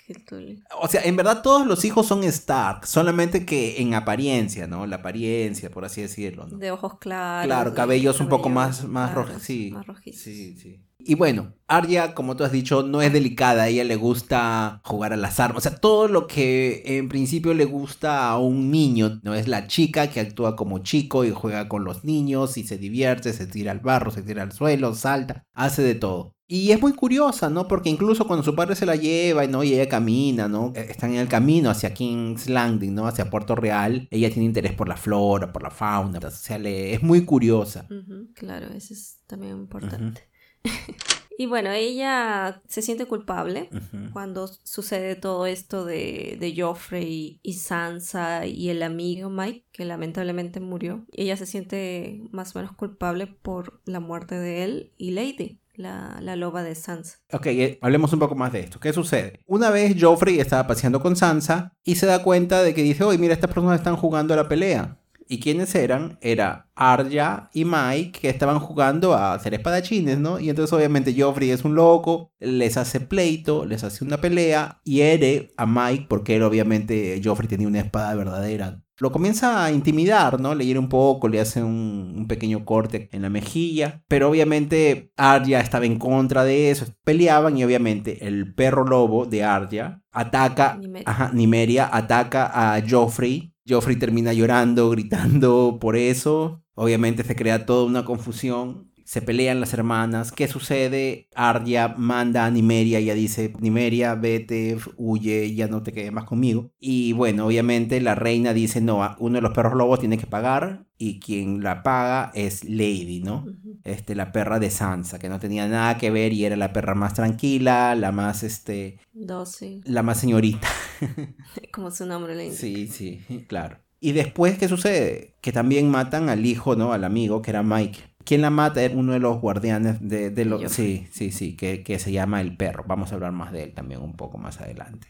O sea, en verdad todos los hijos son Stark, solamente que en apariencia, ¿no? La apariencia, por así decirlo, ¿no? De ojos claros. Claro, cabellos un poco más, más, rojos, sí, más rojizos. Sí, sí. Y bueno, Arya, como tú has dicho, no es delicada, a ella le gusta jugar a las armas, o sea, todo lo que en principio le gusta a un niño, no es la chica que actúa como chico y juega con los niños y se divierte, se tira al barro, se tira al suelo, salta, hace de todo. Y es muy curiosa, ¿no? Porque incluso cuando su padre se la lleva, ¿no? Y ella camina, ¿no? E, están en el camino hacia King's Landing, ¿no? Hacia Puerto Real. Ella tiene interés por la flora, por la fauna. O sea, le... es muy curiosa. Claro, eso es también importante. [laughs] y bueno, ella se siente culpable cuando sucede todo esto de, de Joffrey y Sansa y el amigo Mike, que lamentablemente murió. Ella se siente más o menos culpable por la muerte de él y Lady la, loba de Sansa. Ok, eh, hablemos un poco más de esto. ¿Qué sucede? Una vez Joffrey estaba paseando con Sansa y se da cuenta de que dice, oye, mira, estas personas están jugando a la pelea. ¿Y quiénes eran? Era Arya y Mike que estaban jugando a ser espadachines, ¿no? Y entonces obviamente Joffrey es un loco, les hace pleito, les hace una pelea, hiere a Mike porque él obviamente Joffrey tenía una espada verdadera lo comienza a intimidar, ¿no? Le hiere un poco, le hace un, pequeño corte en la mejilla, pero obviamente Arya estaba en contra de eso, peleaban y obviamente el perro lobo de Arya ataca, Ajá, Nimeria ataca a Joffrey, Joffrey termina llorando, gritando por eso, obviamente se crea toda una confusión se pelean las hermanas. ¿Qué sucede? Arya manda a Nimeria, ella dice, Nimeria, vete, huye, ya no te quedes más conmigo. Y bueno, obviamente la reina dice, no, uno de los perros lobos tiene que pagar y quien la paga es Lady, ¿no? Este, la perra de Sansa, que no tenía nada que ver y era la perra más tranquila, la más, este... Dócil. La más señorita. [laughs] Como su nombre le indica. Sí, sí, claro. Y después, ¿qué sucede? Que también matan al hijo, ¿no? Al amigo, que era Mike. ¿Quién la mata? Es uno de los guardianes de, los... Sí, sí, sí, que, que, se llama el perro. Vamos a hablar más de él también un poco más adelante.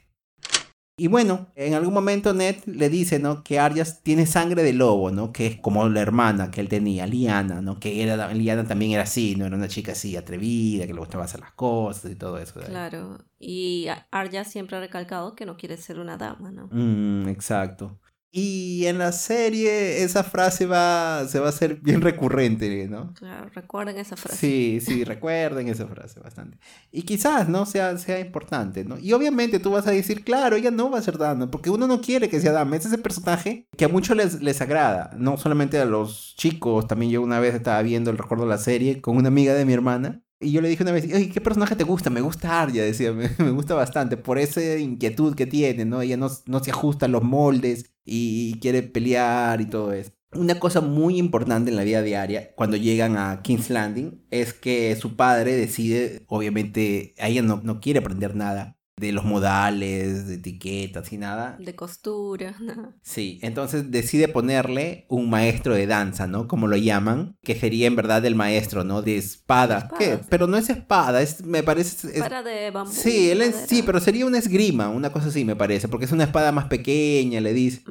Y bueno, en algún momento Ned le dice, ¿no? Que Arias tiene sangre de lobo, ¿no? Que es como la hermana que él tenía, Liana, ¿no? Que era, Liana también era así, ¿no? Era una chica así atrevida, que le gustaba hacer las cosas y todo eso. Claro, y Arya siempre ha recalcado que no quiere ser una dama, ¿no? Mm, exacto. Y en la serie esa frase va, se va a hacer bien recurrente, ¿no? Claro, recuerden esa frase. Sí, sí, recuerden esa frase bastante. Y quizás, ¿no? Sea, sea importante, ¿no? Y obviamente tú vas a decir, claro, ella no va a ser Dama, porque uno no quiere que sea Dama. Es ese personaje que a muchos les, les agrada, no solamente a los chicos. También yo una vez estaba viendo el recuerdo de la serie con una amiga de mi hermana y yo le dije una vez, oye, ¿qué personaje te gusta? Me gusta Arya, decía, [laughs] me, gusta bastante, por esa inquietud que tiene, ¿no? Ella no, no se ajusta a los moldes y, quiere pelear y todo eso. Una cosa muy importante en la vida diaria cuando llegan a King's Landing es que su padre decide, obviamente, ella no, no quiere aprender nada, de los modales, de etiquetas y nada. De costura, [laughs] Sí, entonces decide ponerle un maestro de danza, ¿no? Como lo llaman, que sería en verdad el maestro, ¿no? De espada. ¿Qué? Pero no es espada, es, me parece... Espada de bambú. Sí, él es, sí, pero sería una esgrima, una cosa así me parece, porque es una espada más pequeña, le dice.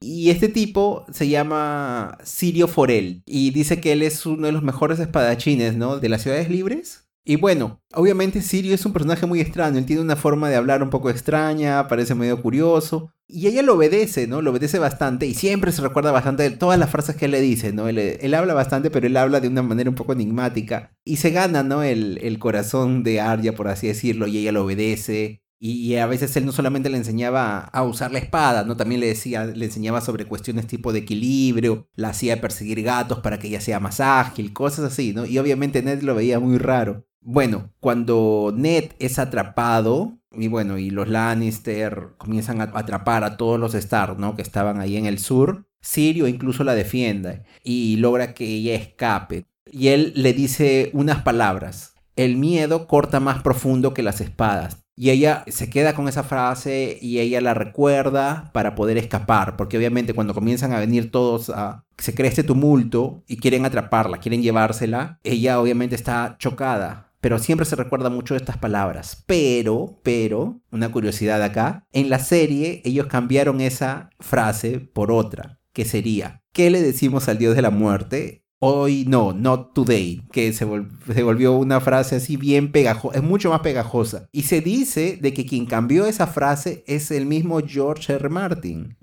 Y este tipo se llama Sirio Forel y dice que él es uno de los mejores espadachines, ¿no? De las ciudades libres. Y bueno, obviamente Sirio es un personaje muy extraño, él tiene una forma de hablar un poco extraña, parece medio curioso, y ella lo obedece, ¿no? Lo obedece bastante y siempre se recuerda bastante de todas las frases que él le dice, ¿no? Él, habla bastante, pero él habla de una manera un poco enigmática y se gana, ¿no? El, el corazón de Arya, por así decirlo, y ella lo obedece. Y, a veces él no solamente le enseñaba a usar la espada, ¿no? También le decía, le enseñaba sobre cuestiones tipo de equilibrio, la hacía perseguir gatos para que ella sea más ágil, cosas así, ¿no? Y obviamente Ned lo veía muy raro. Bueno, cuando Ned es atrapado, y bueno, y los Lannister comienzan a atrapar a todos los Stark, ¿no? Que estaban ahí en el sur, Sirio incluso la defiende y logra que ella escape. Y él le dice unas palabras. El miedo corta más profundo que las espadas. Y ella se queda con esa frase y ella la recuerda para poder escapar, porque obviamente cuando comienzan a venir todos a... se crea este tumulto y quieren atraparla, quieren llevársela, ella obviamente está chocada pero siempre se recuerda mucho de estas palabras. Pero, pero, una curiosidad acá, en la serie ellos cambiaron esa frase por otra, que sería, ¿qué le decimos al Dios de la muerte? Hoy no, not today, que se, volvió una frase así bien pegajosa, es mucho más pegajosa. Y se dice de que quien cambió esa frase es el mismo George R. Martin.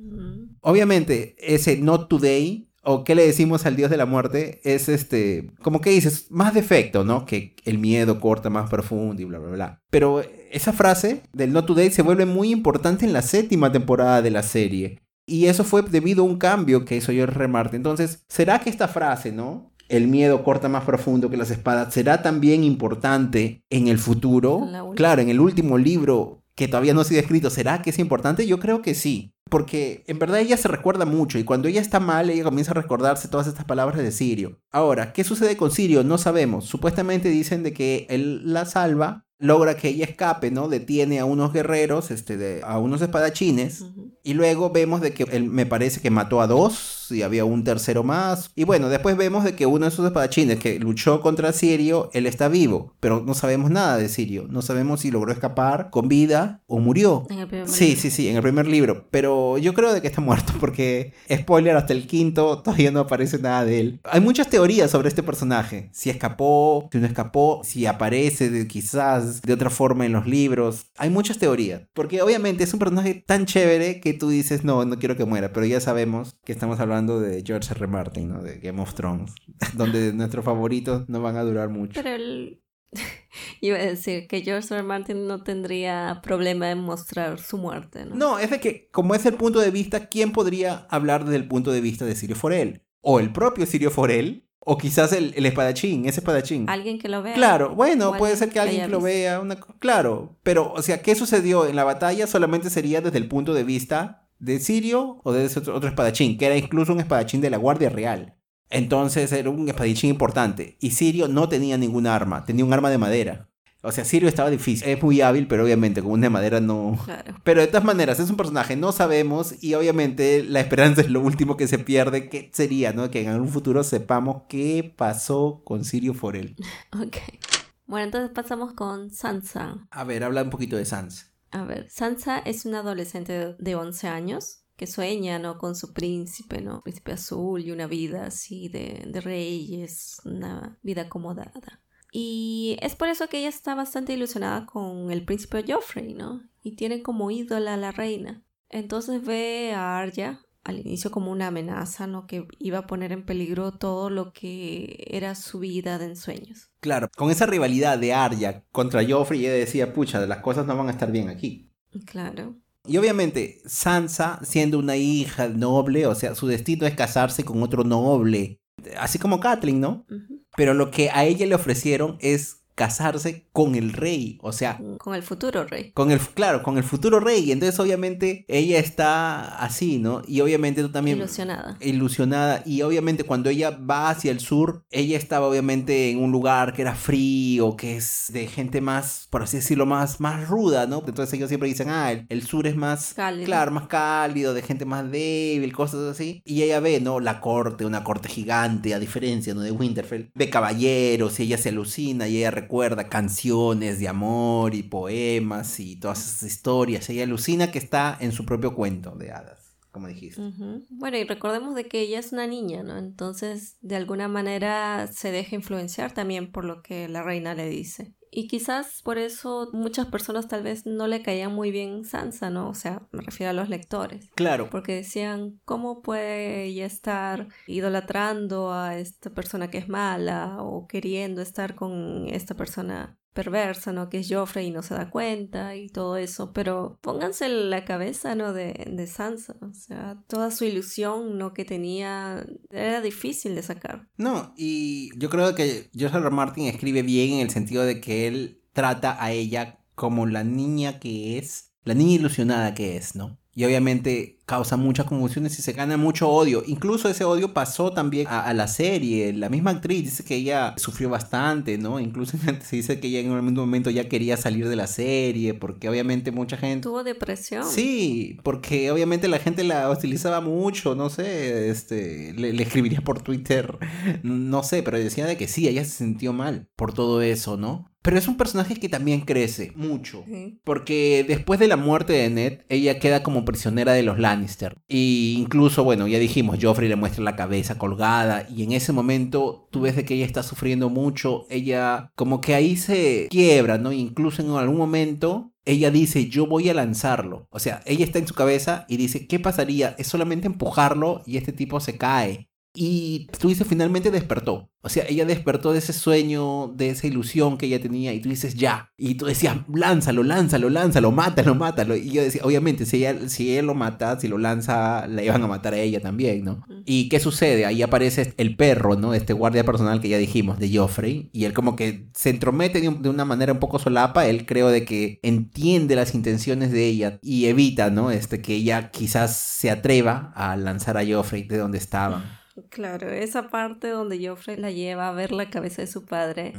Obviamente, ese not today o qué le decimos al dios de la muerte, es este, como que dices, más defecto, ¿no? Que el miedo corta más profundo y bla, bla, bla. Pero esa frase del Not Today se vuelve muy importante en la séptima temporada de la serie. Y eso fue debido a un cambio que hizo George R. Martin. Entonces, ¿será que esta frase, ¿no? El miedo corta más profundo que las espadas, ¿será también importante en el futuro? Claro, en el último libro que todavía no ha sido escrito, ¿será que es importante? Yo creo que sí. Porque en verdad ella se recuerda mucho y cuando ella está mal, ella comienza a recordarse todas estas palabras de Sirio. Ahora, ¿qué sucede con Sirio? No sabemos. Supuestamente dicen de que él la salva logra que ella escape, ¿no? Detiene a unos guerreros, este, de, a unos espadachines, y luego vemos de que él me parece que mató a dos, y había un tercero más, y bueno, después vemos de que uno de esos espadachines que luchó contra Sirio, él está vivo, pero no sabemos nada de Sirio, no sabemos si logró escapar con vida o murió. sí, sí, sí, en el primer libro, pero yo creo de que está muerto, porque, spoiler, hasta el quinto todavía no aparece nada de él. Hay muchas teorías sobre este personaje, si escapó, si no escapó, si aparece de, quizás de otra forma en los libros. Hay muchas teorías, porque obviamente es un personaje tan chévere que tú dices, no, no quiero que muera, pero ya sabemos que estamos hablando de George R. Martin, ¿no? De Game of Thrones, [laughs] donde nuestros favoritos no van a durar mucho. Pero él... [laughs] Iba a decir que George R. Martin no tendría problema en mostrar su muerte, ¿no? No, es de que, como es el punto de vista, ¿quién podría hablar desde el punto de vista de Sirio Forel? O el propio Sirio Forel, o quizás el, espadachín, ese espadachín. Alguien que lo vea. Claro, bueno, puede ser que alguien que lo vea. Una... Claro, pero, o sea, ¿qué sucedió en la batalla? Solamente sería desde el punto de vista de Sirio o de ese otro, otro espadachín, que era incluso un espadachín de la Guardia Real. Entonces era un espadachín importante. Y Sirio no tenía ningún arma, tenía un arma de madera. O sea, Sirio estaba difícil. Es muy hábil, pero obviamente con una de madera no. Claro. Pero de todas maneras, es un personaje, no sabemos. Y obviamente la esperanza es lo último que se pierde. Que sería, ¿no? Que en algún futuro sepamos qué pasó con Sirio Forel. [laughs] Ok. Bueno, entonces pasamos con Sansa. A ver, habla un poquito de Sansa. A ver, Sansa es una adolescente de 11 años que sueña, ¿no? Con su príncipe, ¿no? Príncipe azul y una vida así de, de reyes, una vida acomodada. Y es por eso que ella está bastante ilusionada con el príncipe Joffrey, ¿no? Y tiene como ídola a la reina. Entonces ve a Arya al inicio como una amenaza, ¿no? Que iba a poner en peligro todo lo que era su vida de ensueños. Claro, con esa rivalidad de Arya contra Joffrey, ella decía, pucha, las cosas no van a estar bien aquí. Claro. Y obviamente, Sansa, siendo una hija noble, o sea, su destino es casarse con otro noble, así como Kathleen, ¿no? Pero lo que a ella le ofrecieron es casarse con el rey, o sea... Con el futuro rey. Con el, claro, con el futuro rey. Entonces obviamente ella está así, ¿no? Y obviamente tú también... Ilusionada. Ilusionada. Y obviamente cuando ella va hacia el sur, ella estaba obviamente en un lugar que era frío, que es de gente más, por así decirlo, más, más ruda, ¿no? Entonces ellos siempre dicen, ah, el, sur es más... Cálido. Claro, más cálido, de gente más débil, cosas así. Y ella ve, ¿no? La corte, una corte gigante, a diferencia, ¿no? De Winterfell. De caballeros y ella se alucina y ella recuerda canciones de amor y poemas y todas esas historias. Ella alucina que está en su propio cuento de hadas, como dijiste. Bueno, y recordemos de que ella es una niña, ¿no? Entonces, de alguna manera se deja influenciar también por lo que la reina le dice. Y quizás por eso muchas personas tal vez no le caían muy bien Sansa, ¿no? O sea, me refiero a los lectores. Claro. Porque decían, ¿cómo puede ella estar idolatrando a esta persona que es mala o queriendo estar con esta persona perversa, ¿no? Que es Joffrey y no se da cuenta y todo eso, pero pónganse la cabeza, ¿no? De, de Sansa, o sea, toda su ilusión, ¿no? Que tenía era difícil de sacar. No, y yo creo que George R. Martin escribe bien en el sentido de que él trata a ella como la niña que es, la niña ilusionada que es, ¿no? Y obviamente causa muchas conmociones y se gana mucho odio. Incluso ese odio pasó también a, la serie. La misma actriz dice que ella sufrió bastante, ¿no? Incluso [laughs] se dice que ella en algún momento ya quería salir de la serie porque obviamente mucha gente... ¿Tuvo depresión? Sí, porque obviamente la gente la utilizaba mucho, no sé, este, le, le escribiría por Twitter, no sé, pero decía de que sí, ella se sintió mal por todo eso, ¿no? Pero es un personaje que también crece mucho. Porque después de la muerte de Ned, ella queda como prisionera de los Lannister. Y incluso, bueno, ya dijimos, Joffrey le muestra la cabeza colgada. Y en ese momento tú ves de que ella está sufriendo mucho. Ella como que ahí se quiebra, ¿no? Incluso en algún momento ella dice, yo voy a lanzarlo. O sea, ella está en su cabeza y dice, ¿qué pasaría? Es solamente empujarlo y este tipo se cae. Y tú dices, finalmente despertó. O sea, ella despertó de ese sueño, de esa ilusión que ella tenía, y tú dices, ya. Y tú decías, lánzalo, lánzalo, lánzalo, mátalo, mátalo. Y yo decía, obviamente, si ella, si ella lo mata, si lo lanza, la iban a matar a ella también, ¿no? ¿Y qué sucede? Ahí aparece el perro, ¿no? Este guardia personal que ya dijimos, de Joffrey. Y él como que se entromete de, de una manera un poco solapa. Él creo de que entiende las intenciones de ella y evita, ¿no? Este, que ella quizás se atreva a lanzar a Joffrey de donde estaba. Claro, esa parte donde Joffrey la lleva a ver la cabeza de su padre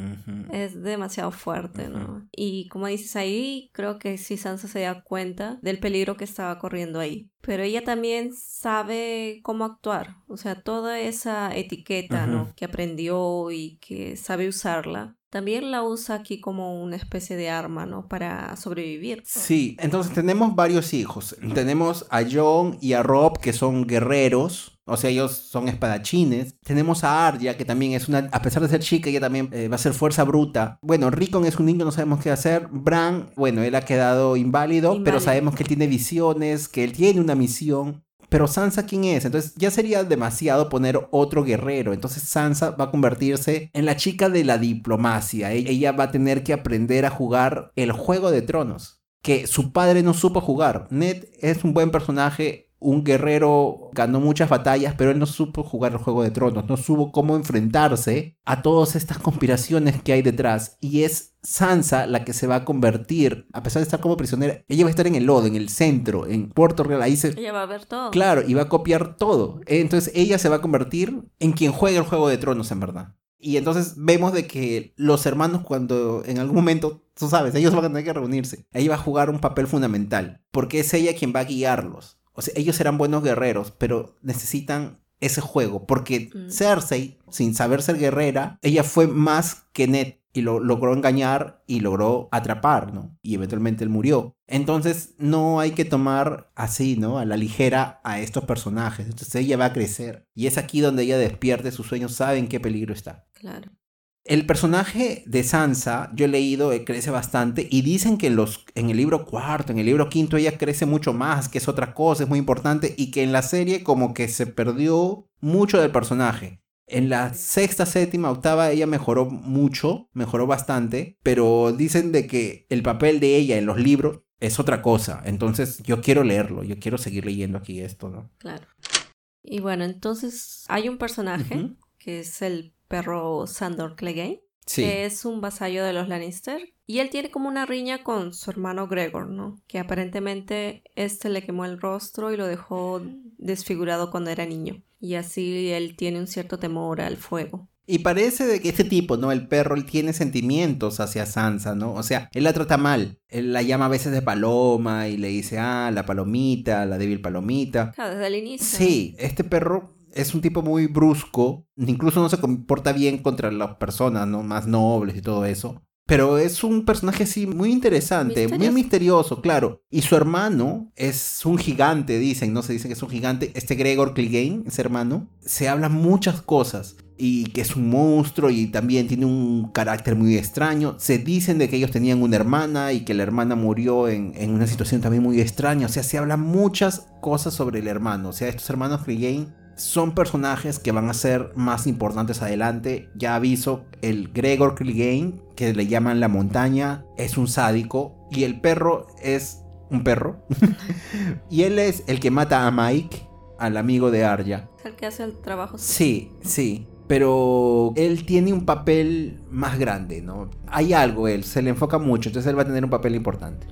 es demasiado fuerte, ¿no? Y como dices ahí, creo que sí Sansa se da cuenta del peligro que estaba corriendo ahí. Pero ella también sabe cómo actuar, o sea, toda esa etiqueta, ¿no? Que aprendió y que sabe usarla, también la usa aquí como una especie de arma, ¿no? Para sobrevivir. Sí, entonces tenemos varios hijos. Tenemos a John y a Rob, que son guerreros. O sea, ellos son espadachines. Tenemos a Arya, que también es una, a pesar de ser chica, ella también eh, va a ser fuerza bruta. Bueno, Rickon es un niño, no sabemos qué hacer. Bran, bueno, él ha quedado inválido, pero sabemos que él tiene visiones, que él tiene una misión. Pero Sansa, ¿quién es? Entonces ya sería demasiado poner otro guerrero. Entonces Sansa va a convertirse en la chica de la diplomacia. E-, ella va a tener que aprender a jugar el juego de tronos. Que su padre no supo jugar. Ned es un buen personaje, un guerrero ganó muchas batallas, pero él no supo jugar el juego de tronos, no supo cómo enfrentarse a todas estas conspiraciones que hay detrás. Y es Sansa la que se va a convertir, a pesar de estar como prisionera, ella va a estar en el lodo, en el centro, en Puerto Real, ahí se... Ella va a ver todo. Claro, y va a copiar todo. Entonces ella se va a convertir en quien juega el juego de tronos, en verdad. Y entonces vemos de que los hermanos cuando en algún momento, tú sabes, ellos van a tener que reunirse. Ella va a jugar un papel fundamental, porque es ella quien va a guiarlos. O sea, ellos serán buenos guerreros, pero necesitan ese juego. Porque mm. Cersei, sin saber ser guerrera, ella fue más que Ned y lo logró engañar y logró atrapar, ¿no? Y eventualmente él murió. Entonces no hay que tomar así, ¿no? A la ligera a estos personajes. Entonces ella va a crecer. Y es aquí donde ella despierte sus sueños, sabe en qué peligro está. Claro. El personaje de Sansa, yo he leído, eh, crece bastante y dicen que en, los, en el libro cuarto, en el libro quinto, ella crece mucho más, que es otra cosa, es muy importante y que en la serie como que se perdió mucho del personaje. En la sexta, séptima, octava ella mejoró mucho, mejoró bastante, pero dicen de que el papel de ella en los libros es otra cosa. Entonces yo quiero leerlo, yo quiero seguir leyendo aquí esto, ¿no? Claro. Y bueno, entonces hay un personaje que es el perro Sandor Clegane, que es un vasallo de los Lannister. Y él tiene como una riña con su hermano Gregor, ¿no? Que aparentemente este le quemó el rostro y lo dejó desfigurado cuando era niño. Y así él tiene un cierto temor al fuego. Y parece de que este tipo, ¿no? El perro, él tiene sentimientos hacia Sansa, ¿no? O sea, él la trata mal. Él la llama a veces de paloma y le dice, ah, la palomita, la débil palomita. Claro, desde el inicio. Sí, este perro es un tipo muy brusco, incluso no se comporta bien contra las personas, ¿no? Más nobles y todo eso. Pero es un personaje así muy interesante, muy misterioso, claro. Y su hermano es un gigante, dicen, no se dice que es un gigante. Este Gregor Clegane, ese hermano, se habla muchas cosas. Y que es un monstruo y también tiene un carácter muy extraño. Se dicen de que ellos tenían una hermana y que la hermana murió en, en una situación también muy extraña. O sea, se habla muchas cosas sobre el hermano. O sea, estos hermanos Clegane son personajes que van a ser más importantes adelante. Ya aviso, el Gregor Clegane, que le llaman la montaña, es un sádico. Y el perro es un perro. [laughs] y él es el que mata a Mike, al amigo de Arya. Es el que hace el trabajo. Sí, sí. Pero él tiene un papel más grande, ¿no? Hay algo, él se le enfoca mucho, entonces él va a tener un papel importante.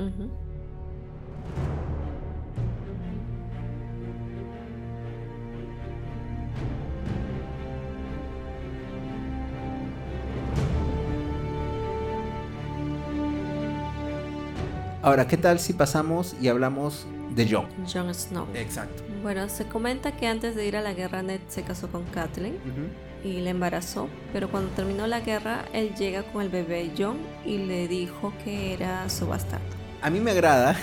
Ahora, ¿qué tal si pasamos y hablamos de Jon? Jon Snow. Exacto. Bueno, se comenta que antes de ir a la guerra Ned se casó con Kathleen y le embarazó, pero cuando terminó la guerra él llega con el bebé Jon y le dijo que era su bastardo. A mí me agrada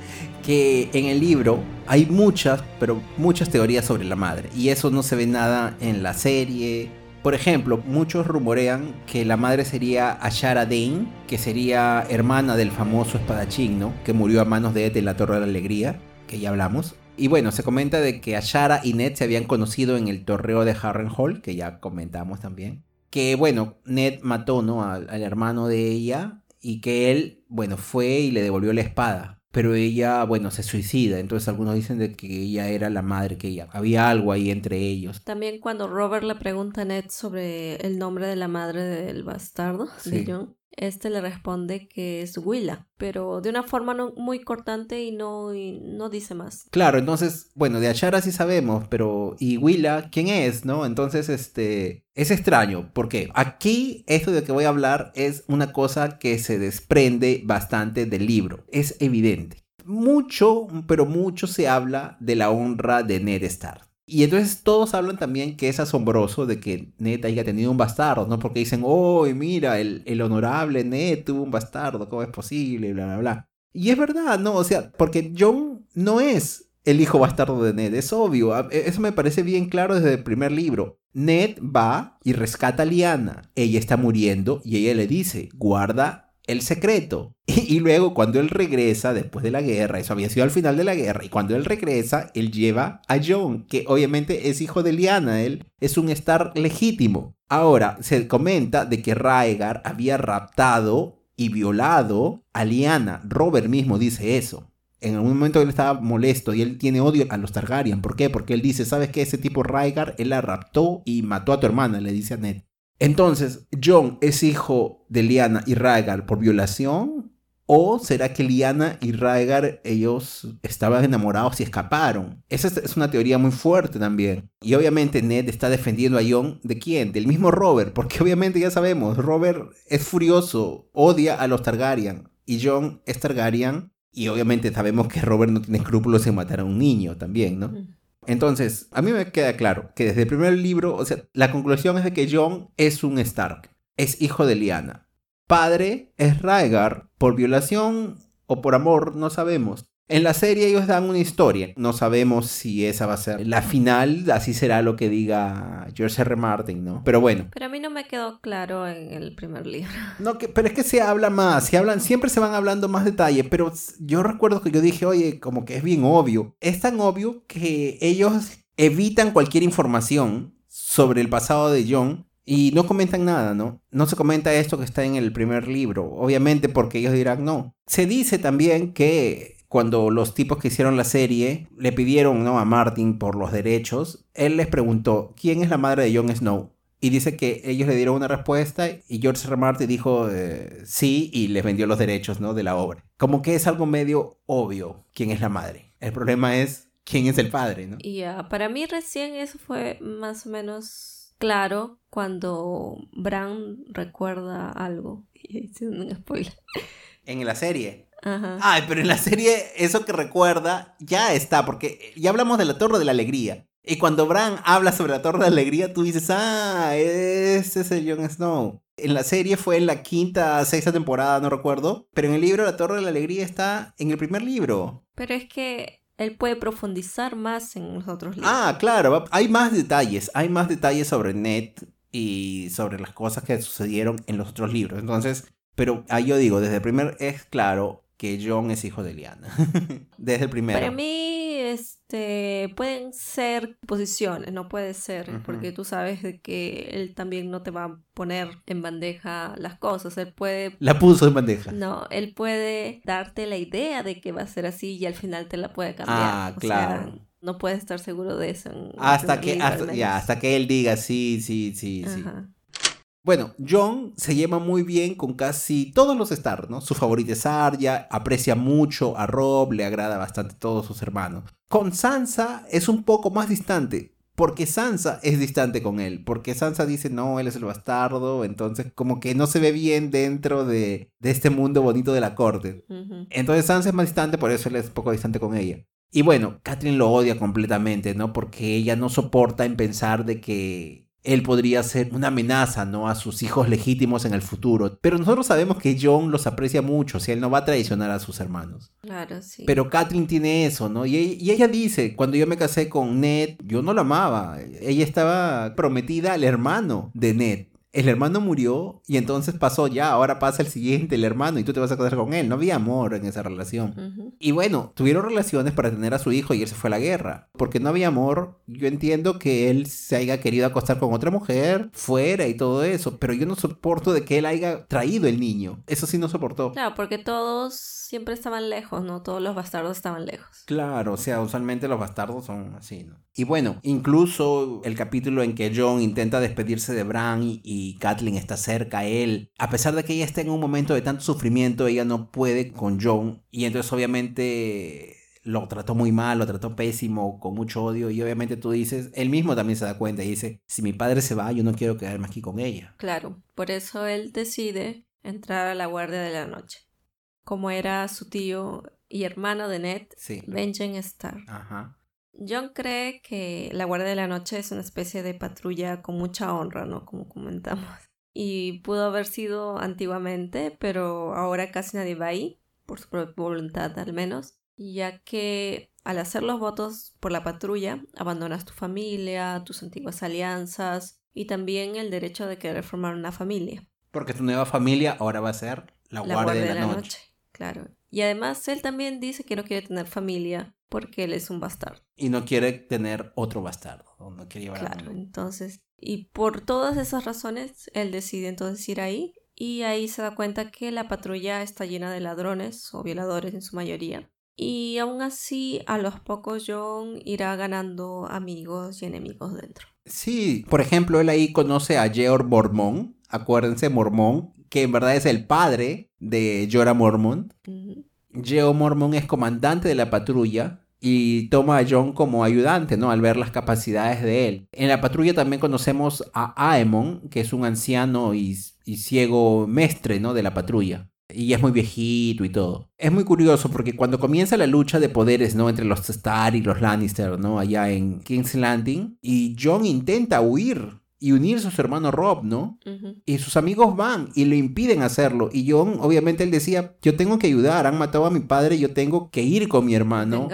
[laughs] que en el libro hay muchas, pero muchas teorías sobre la madre y eso no se ve nada en la serie por ejemplo, muchos rumorean que la madre sería Ashara Dane, que sería hermana del famoso espadachín, ¿no? Que murió a manos de Ed en la Torre de la Alegría, que ya hablamos. Y bueno, se comenta de que Ashara y Ned se habían conocido en el torneo de Harrenhal, que ya comentamos también. Que bueno, Ned mató ¿no? al, al hermano de ella y que él, bueno, fue y le devolvió la espada pero ella, bueno, se suicida. Entonces algunos dicen de que ella era la madre que ella. Había algo ahí entre ellos. También cuando Robert le pregunta a Ned sobre el nombre de la madre del bastardo de John, este le responde que es Willa, pero de una forma muy cortante y no, y no dice más. Claro, entonces, bueno, de Ashara sí sabemos, pero ¿y Willa quién es, no? Entonces, este, es extraño, porque aquí esto de que voy a hablar es una cosa que se desprende bastante del libro, es evidente. Mucho, pero mucho se habla de la honra de Ned Stark. Y entonces todos hablan también que es asombroso de que Ned haya tenido un bastardo, ¿no? Porque dicen, oh, mira, el, el honorable Ned tuvo un bastardo, ¿cómo es posible? Bla, bla, bla. Y es verdad, ¿no? O sea, porque John no es el hijo bastardo de Ned, es obvio. E, eso me parece bien claro desde el primer libro. Ned va y rescata a Liana. Ella está muriendo y ella le dice, guarda el secreto. [laughs] Y, luego cuando él regresa después de la guerra, eso había sido al final de la guerra, y cuando él regresa, él lleva a John, que obviamente es hijo de Liana, él es un Star legítimo. Ahora, se comenta de que Raegar había raptado y violado a Liana. Robert mismo dice eso. En algún momento él estaba molesto y él tiene odio a los Targaryen. ¿Por qué? Porque él dice, ¿sabes qué? Ese tipo Raegar, él la raptó y mató a tu hermana, le dice a Ned. Entonces, ¿John es hijo de Liana y Rhaegar por violación? ¿O será que Liana y Rhaegar ellos estaban enamorados y escaparon? Esa es una teoría muy fuerte también. Y obviamente Ned está defendiendo a John de quién? Del mismo Robert, porque obviamente ya sabemos, Robert es furioso, odia a los Targaryen y John es Targaryen y obviamente sabemos que Robert no tiene escrúpulos en matar a un niño también, ¿no? Entonces, a mí me queda claro que desde el primer libro, o sea, la conclusión es de que Jon es un Stark, es hijo de Lyanna. Padre es Rhaegar, por violación o por amor, no sabemos. En la serie ellos dan una historia. No sabemos si esa va a ser la final, así será lo que diga George R. Martin, ¿no? Pero bueno. Pero a mí no me quedó claro en el primer libro. [laughs] No, que, pero es que se habla más, se hablan, siempre se van hablando más detalles, pero yo recuerdo que yo dije, oye, como que es bien obvio. Es tan obvio que ellos evitan cualquier información sobre el pasado de John y no comentan nada, ¿no? No se comenta esto que está en el primer libro, obviamente porque ellos dirán no. Se dice también que cuando los tipos que hicieron la serie le pidieron ¿no? a Martin por los derechos, él les preguntó, ¿quién es la madre de Jon Snow? Y dice que ellos le dieron una respuesta y George R. Martin dijo eh, sí y les vendió los derechos ¿no? de la obra. Como que es algo medio obvio quién es la madre. El problema es quién es el padre, ¿no? Y para mí recién eso fue más o menos claro cuando Bran recuerda algo. [laughs] Y un spoiler. En la serie. Ay, pero en la serie eso que recuerda ya está, porque ya hablamos de la Torre de la Alegría. Y cuando Bran habla sobre la Torre de la Alegría, tú dices, ah, ese es el Jon Snow. En la serie fue en la quinta, sexta temporada, no recuerdo. Pero en el libro La Torre de la Alegría está en el primer libro. Pero es que él puede profundizar más en los otros libros. Ah, claro, hay más detalles. Hay más detalles sobre Ned y sobre las cosas que sucedieron en los otros libros. Entonces, pero ahí yo digo, desde el primer es claro, que John es hijo de Liana. [laughs] Desde el primero. Para mí, este, pueden ser posiciones, no puede ser, porque tú sabes que él también no te va a poner en bandeja las cosas, él puede... La puso en bandeja. No, él puede darte la idea de que va a ser así y al final te la puede cambiar. Ah, claro. no puedes estar seguro de eso. hasta que, hasta, ya, hasta que él diga sí, sí, sí, sí. Bueno, John se lleva muy bien con casi todos los Stark, ¿no? Su favorita es Arya, aprecia mucho a Rob, le agrada bastante a todos sus hermanos. Con Sansa es un poco más distante, porque Sansa es distante con él, porque Sansa dice, no, él es el bastardo, entonces como que no se ve bien dentro de, este mundo bonito de la corte. Entonces Sansa es más distante, por eso él es un poco distante con ella. Y bueno, Catherine lo odia completamente, ¿no? Porque ella no soporta en pensar de que él podría ser una amenaza, ¿no? A sus hijos legítimos en el futuro. Pero nosotros sabemos que John los aprecia mucho, o sea, él no va a traicionar a sus hermanos. Claro, sí. Pero Catherine tiene eso, ¿no? Y, y ella dice, cuando yo me casé con Ned, yo no la amaba. Ella estaba prometida al hermano de Ned. El hermano murió y entonces pasó ya, ahora pasa el siguiente, el hermano, y tú te vas a casar con él. No había amor en esa relación. Y bueno, tuvieron relaciones para tener a su hijo y él se fue a la guerra. Porque no había amor, yo entiendo que él se haya querido acostar con otra mujer, fuera y todo eso, pero yo no soporto de que él haya traído el niño. Eso sí no soportó. Claro, porque todos siempre estaban lejos, ¿no? Todos los bastardos estaban lejos. Claro, o sea, usualmente los bastardos son así, ¿no? Y bueno, incluso el capítulo en que John intenta despedirse de Bran y, Kathleen está cerca a él, a pesar de que ella está en un momento de tanto sufrimiento, ella no puede con John y entonces obviamente lo trató muy mal, lo trató pésimo, con mucho odio y obviamente tú dices, él mismo también se da cuenta y dice, si mi padre se va, yo no quiero quedarme aquí con ella. Claro, por eso él decide entrar a la guardia de la noche. Como era su tío y hermano de Ned, Benjen Starr. Ajá. John cree que la Guardia de la Noche es una especie de patrulla con mucha honra, ¿no? Como comentamos. Y pudo haber sido antiguamente, pero ahora casi nadie va ahí, por su propia voluntad al menos, ya que al hacer los votos por la patrulla, abandonas tu familia, tus antiguas alianzas y también el derecho de querer formar una familia. Porque tu nueva familia ahora va a ser la, Guardia, de la, noche. Claro. Y además él también dice que no quiere tener familia porque él es un bastardo. Y no quiere tener otro bastardo. No quiere llevar claro, entonces. Y por todas esas razones, él decide entonces ir ahí. Y ahí se da cuenta que la patrulla está llena de ladrones o violadores en su mayoría. Y aún así, a los pocos John irá ganando amigos y enemigos dentro. Sí, por ejemplo, él ahí conoce a Georg Mormón. Acuérdense, Mormón, que en verdad es el padre de Jorah Mormont. Geo Mormon es comandante de la patrulla y toma a John como ayudante, ¿no? Al ver las capacidades de él. En la patrulla también conocemos a Aemon, que es un anciano y, ciego mestre, ¿no? De la patrulla. Y es muy viejito y todo. Es muy curioso porque cuando comienza la lucha de poderes, ¿no? Entre los Starr y los Lannister, ¿no? Allá en King's Landing. Y John intenta huir y unirse a su hermano Rob, ¿no? Y sus amigos van y le impiden hacerlo. Y John, obviamente, él decía, yo tengo que ayudar, han matado a mi padre, yo tengo que ir con mi hermano.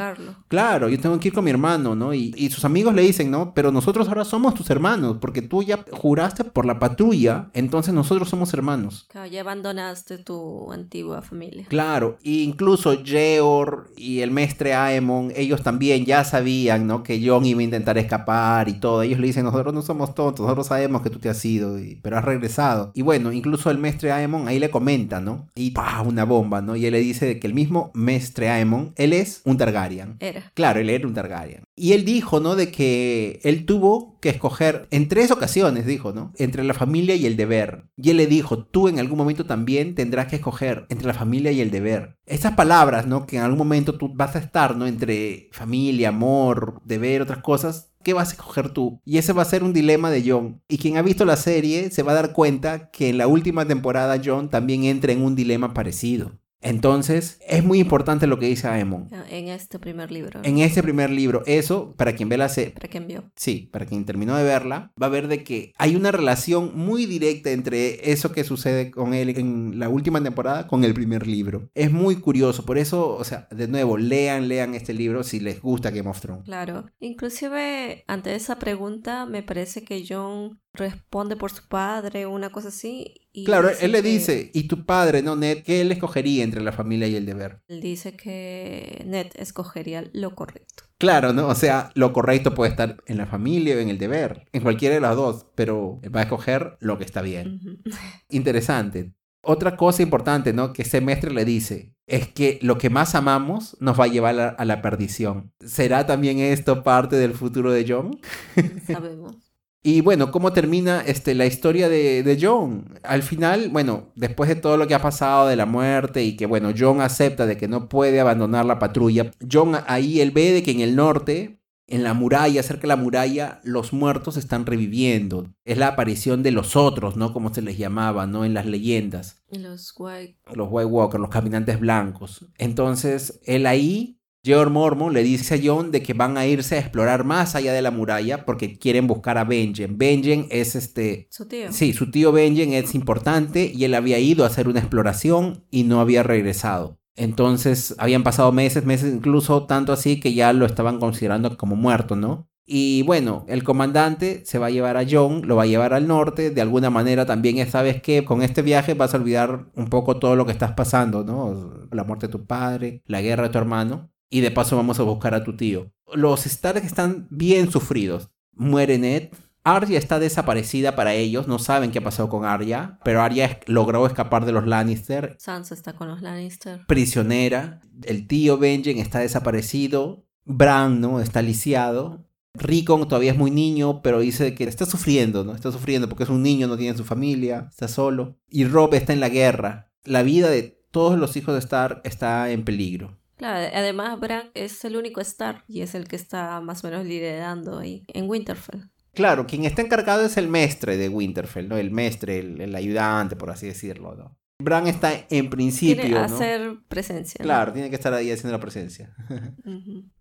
Claro, yo tengo que ir con mi hermano, ¿no? Y, y, sus amigos le dicen, ¿no? Pero nosotros ahora somos tus hermanos, porque tú ya juraste por la patrulla, entonces nosotros somos hermanos. Claro, ya abandonaste tu antigua familia. Claro, e incluso Geor y el maestre Aemon, ellos también ya sabían, ¿no? Que John iba a intentar escapar y todo. Ellos le dicen, nosotros no somos tontos, sabemos que tú te has ido, pero has regresado. Y bueno, incluso el mestre Aemon ahí le comenta, ¿no? Y ¡pah! una bomba, ¿no? Y él le dice que el mismo mestre Aemon, él es un Targaryen. Era. Claro, él era un Targaryen. Y él dijo, ¿no? De que él tuvo que escoger en tres ocasiones, dijo, ¿no? Entre la familia y el deber. Y él le dijo, tú en algún momento también tendrás que escoger entre la familia y el deber. Estas palabras, ¿no? Que en algún momento tú vas a estar, ¿no? Entre familia, amor, deber, otras cosas ¿Qué vas a escoger tú? Y ese va a ser un dilema de John. Y quien ha visto la serie se va a dar cuenta que en la última temporada John también entra en un dilema parecido. Entonces, es muy importante lo que dice Aemon. Ah, en este primer libro. En este primer libro. Eso, para quien ve la serie. Para quien vio. Sí, para quien terminó de verla, va a ver de que hay una relación muy directa entre eso que sucede con él en la última temporada con el primer libro. Es muy curioso. Por eso, o sea, de nuevo, lean, lean este libro si les gusta Game of Thrones. Claro. Inclusive, ante esa pregunta, me parece que John responde por su padre, una cosa así. Y claro, él le dice, ¿y tu padre, no Ned? ¿Qué él escogería entre la familia y el deber? Él dice que Ned escogería lo correcto. Claro, ¿no? O sea, lo correcto puede estar en la familia o en el deber, en cualquiera de las dos, pero va a escoger lo que está bien. [laughs] Interesante. Otra cosa importante, ¿no? Que ese maestro le dice, es que lo que más amamos nos va a llevar a, a la perdición. ¿Será también esto parte del futuro de John? [laughs] Sabemos. Y bueno, ¿cómo termina este, la historia de, John? Al final, bueno, después de todo lo que ha pasado de la muerte y que, bueno, John acepta de que no puede abandonar la patrulla, John ahí él ve de que en el norte, en la muralla, cerca de la muralla, los muertos están reviviendo. Es la aparición de los otros, ¿no? Como se les llamaba, ¿no? En las leyendas. Los White... Los White Walkers, los caminantes blancos. Entonces, él ahí George Mormon le dice a John de que van a irse a explorar más allá de la muralla porque quieren buscar a Benjen. Benjen es este... Su tío. Sí, su tío Benjen es importante y él había ido a hacer una exploración y no había regresado. Entonces habían pasado meses, meses incluso tanto así que ya lo estaban considerando como muerto, ¿no? Y bueno, el comandante se va a llevar a John, lo va a llevar al norte, de alguna manera también sabes que con este viaje vas a olvidar un poco todo lo que estás pasando, ¿no? La muerte de tu padre, la guerra de tu hermano, y de paso vamos a buscar a tu tío. Los Stark están bien sufridos. Muere Ned, Arya está desaparecida para ellos, no saben qué ha pasado con Arya, pero Arya logró escapar de los Lannister. Sansa está con los Lannister. Prisionera. El tío Benjen está desaparecido. Bran, ¿no? Está lisiado. Rickon todavía es muy niño, pero dice que está sufriendo, ¿no? Está sufriendo porque es un niño, no tiene su familia, está solo. Y Rob está en la guerra. La vida de todos los hijos de Stark está en peligro. Claro, además Bran es el único Stark y es el que está más o menos liderando ahí en Winterfell. Claro, quien está encargado es el mestre de Winterfell, ¿no? El mestre, el, ayudante, por así decirlo, ¿no? Bran está en principio. Tiene que hacer presencia. Claro, tiene que estar ahí haciendo la presencia. [laughs]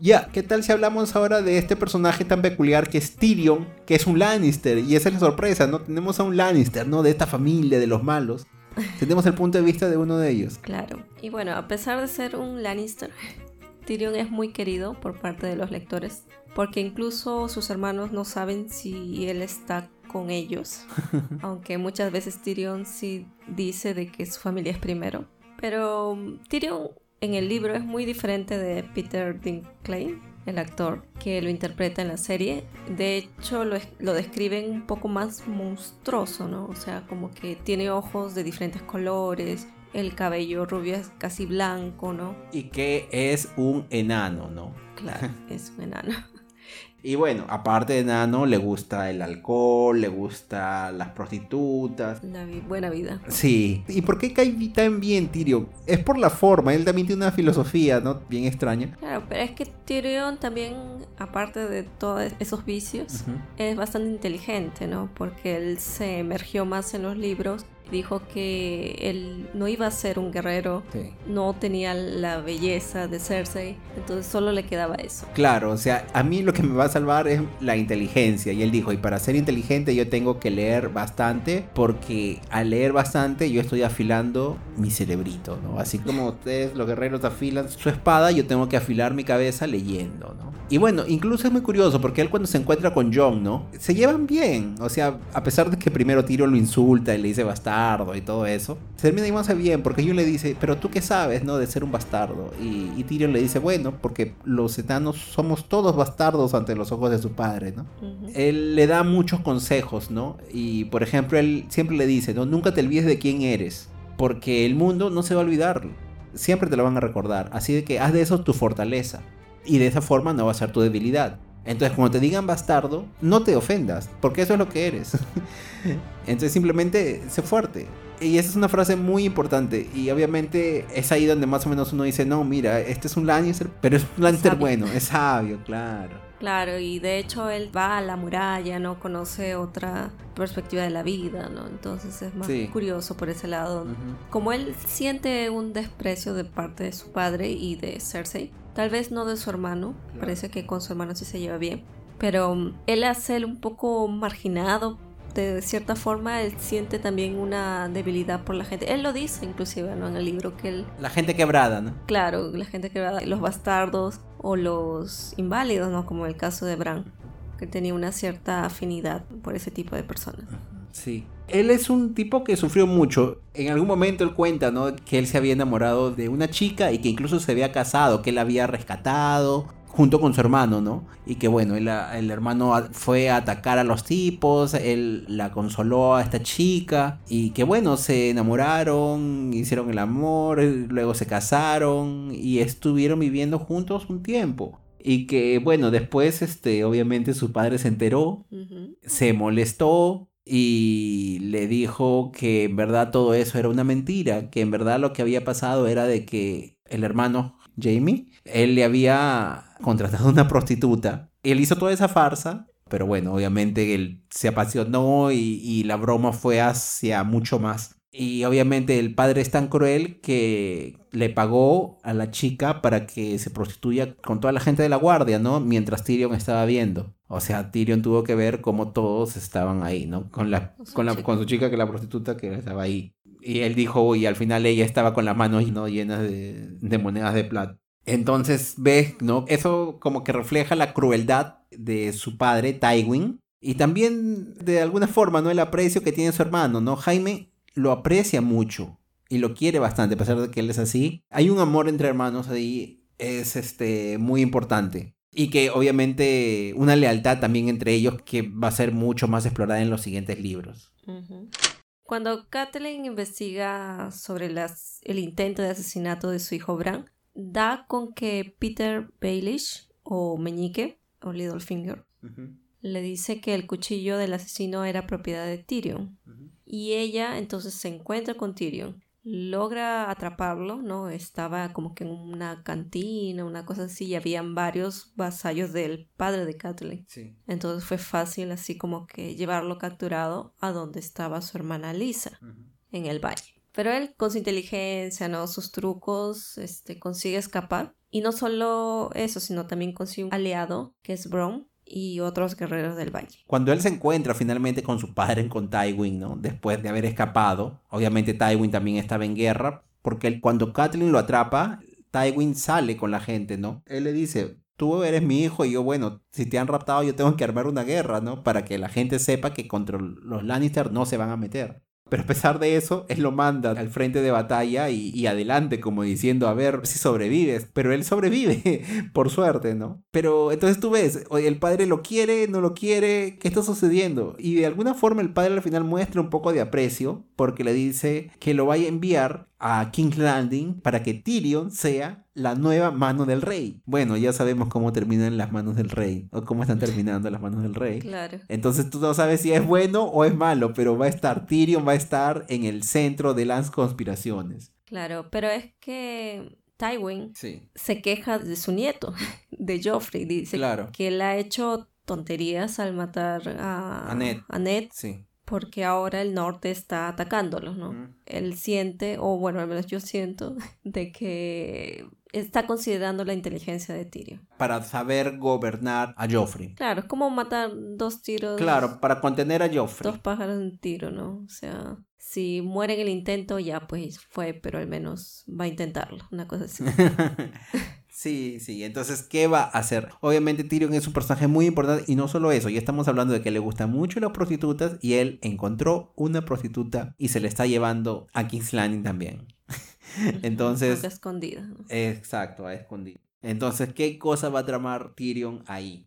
Ya, ¿qué tal si hablamos ahora de este personaje tan peculiar que es Tyrion, que es un Lannister? Y esa es la sorpresa, ¿no? Tenemos a un Lannister, ¿no? De esta familia, de los malos. [laughs] Tenemos el punto de vista de uno de ellos. Claro. Y bueno, a pesar de ser un Lannister, [laughs] Tyrion es muy querido por parte de los lectores, porque incluso sus hermanos no saben si él está con ellos, [laughs] aunque muchas veces Tyrion sí dice de que su familia es primero. Pero Tyrion en el libro es muy diferente de Peter Dinklage, el actor que lo interpreta en la serie. De hecho, lo, lo, describen un poco más monstruoso, ¿no? O sea, como que tiene ojos de diferentes colores, el cabello rubio es casi blanco, ¿no? Y que es un enano, ¿no? Claro, es un enano. Y bueno, aparte de Nano, le gusta el alcohol, le gusta las prostitutas. La buena vida. Sí. ¿Y por qué cae tan bien Tyrion? Es por la forma, él también tiene una filosofía, ¿no? Bien extraña. Claro, pero es que Tyrion también, aparte de todos esos vicios, es bastante inteligente, ¿no? Porque él se emergió más en los libros dijo que él no iba a ser un guerrero, no tenía la belleza de Cersei, entonces solo le quedaba eso. Claro, o sea, a mí lo que me va a salvar es la inteligencia, y él dijo, y para ser inteligente yo tengo que leer bastante, porque al leer bastante yo estoy afilando mi cerebrito, ¿no? Así como ustedes los guerreros afilan su espada, yo tengo que afilar mi cabeza leyendo, ¿no? Y bueno, incluso es muy curioso porque él cuando se encuentra con John, ¿no? Se llevan bien. O sea, a pesar de que primero Tiro lo insulta y le dice bastardo y todo eso, se termina llevándose bien porque John le dice, pero tú qué sabes, ¿no? De ser un bastardo. Y, y Tyrion le dice, bueno, porque los etanos somos todos bastardos ante los ojos de su padre, ¿no? Él le da muchos consejos, ¿no? Y por ejemplo, él siempre le dice, ¿no? Nunca te olvides de quién eres, porque el mundo no se va a olvidar. Siempre te lo van a recordar. Así de que haz de eso tu fortaleza y de esa forma no va a ser tu debilidad. Entonces, cuando te digan bastardo, no te ofendas, porque eso es lo que eres. [laughs] Entonces, simplemente sé fuerte. Y esa es una frase muy importante. Y obviamente es ahí donde más o menos uno dice, no, mira, este es un Lannister, pero es un Lannister bueno, es sabio, claro. Claro, y de hecho él va a la muralla, no conoce otra perspectiva de la vida, ¿no? Entonces es más curioso por ese lado. Como él siente un desprecio de parte de su padre y de Cersei, Tal vez no de su hermano, parece que con su hermano sí se lleva bien, pero mm, él hace él un poco marginado. De cierta forma, él siente también una debilidad por la gente. Él lo dice inclusive ¿no? en el libro que él... La gente quebrada, ¿no? Claro, la gente quebrada, los bastardos o los inválidos, ¿no? Como el caso de Bran, que tenía una cierta afinidad por ese tipo de personas. Sí. Él es un tipo que sufrió mucho. En algún momento él cuenta, ¿no? Que él se había enamorado de una chica y que incluso se había casado, que él había rescatado junto con su hermano, ¿no? Y que bueno, el hermano fue a atacar a los tipos, él la consoló a esta chica y que bueno, se enamoraron, hicieron el amor, luego se casaron y estuvieron viviendo juntos un tiempo. Y que bueno, después este obviamente su padre se enteró, se molestó, y le dijo que en verdad todo eso era una mentira, que en verdad lo que había pasado era de que el hermano Jamie, él le había contratado una prostituta. Él hizo toda esa farsa, pero bueno, obviamente él se apasionó y, y la broma fue hacia mucho más. Y obviamente el padre es tan cruel que le pagó a la chica para que se prostituya con toda la gente de la guardia, ¿no? Mientras Tyrion estaba viendo. O sea, Tyrion tuvo que ver cómo todos estaban ahí, ¿no? Con, la, con, la, con su chica, que la prostituta que estaba ahí. Y él dijo, y al final ella estaba con las manos ¿no? llenas de, de monedas de plata. Entonces ves, ¿no? Eso como que refleja la crueldad de su padre, Tywin. Y también, de alguna forma, ¿no? El aprecio que tiene su hermano, ¿no? Jaime lo aprecia mucho y lo quiere bastante, a pesar de que él es así. Hay un amor entre hermanos ahí, es este, muy importante. Y que obviamente una lealtad también entre ellos que va a ser mucho más explorada en los siguientes libros. Cuando Kathleen investiga sobre las, el intento de asesinato de su hijo Bran, da con que Peter Baelish o Meñique o Littlefinger le dice que el cuchillo del asesino era propiedad de Tyrion. Y ella entonces se encuentra con Tyrion logra atraparlo, ¿no? Estaba como que en una cantina, una cosa así, y habían varios vasallos del padre de Kathleen. Entonces fue fácil así como que llevarlo capturado a donde estaba su hermana Lisa, en el valle. Pero él con su inteligencia, ¿no? Sus trucos, este, consigue escapar. Y no solo eso, sino también consigue un aliado, que es Brom, y otros guerreros del valle. Cuando él se encuentra finalmente con su padre, con Tywin, ¿no? Después de haber escapado, obviamente Tywin también estaba en guerra, porque cuando Kathleen lo atrapa, Tywin sale con la gente, ¿no? Él le dice, tú eres mi hijo y yo, bueno, si te han raptado yo tengo que armar una guerra, ¿no? Para que la gente sepa que contra los Lannister no se van a meter. Pero a pesar de eso, él lo manda al frente de batalla y, adelante, como diciendo, a ver si sobrevives. Pero él sobrevive, [laughs] por suerte, ¿no? Pero entonces tú ves, el padre lo quiere, no lo quiere, ¿qué está sucediendo? Y de alguna forma el padre al final muestra un poco de aprecio porque le dice que lo vaya a enviar a King's Landing para que Tyrion sea la nueva mano del rey. Bueno, ya sabemos cómo terminan las manos del rey o cómo están terminando las manos del rey. Claro. Entonces tú no sabes si es bueno o es malo, pero va a estar Tyrion va a estar en el centro de las conspiraciones. Claro, pero es que Tywin se queja de su nieto, [laughs] de Joffrey, dice que él ha hecho tonterías al matar a, a Ned. Sí porque ahora el norte está atacándolos, ¿no? Él siente, o bueno, al menos yo siento, [laughs] de que está considerando la inteligencia de Tyrion. Para saber gobernar a Joffrey. Claro, es como matar dos tiros. Claro, para contener a Joffrey. Dos pájaros en un tiro, ¿no? O sea, si muere en el intento, ya pues fue, pero al menos va a intentarlo, una cosa así. [laughs] Sí, sí, entonces, ¿qué va a hacer? Obviamente Tyrion es un personaje muy importante y no solo eso, ya estamos hablando de que le gustan mucho las prostitutas y él encontró una prostituta y se le está llevando a King's Landing también. [laughs] entonces... A escondida. Exacto, a escondida. Entonces, ¿qué cosa va a tramar Tyrion ahí?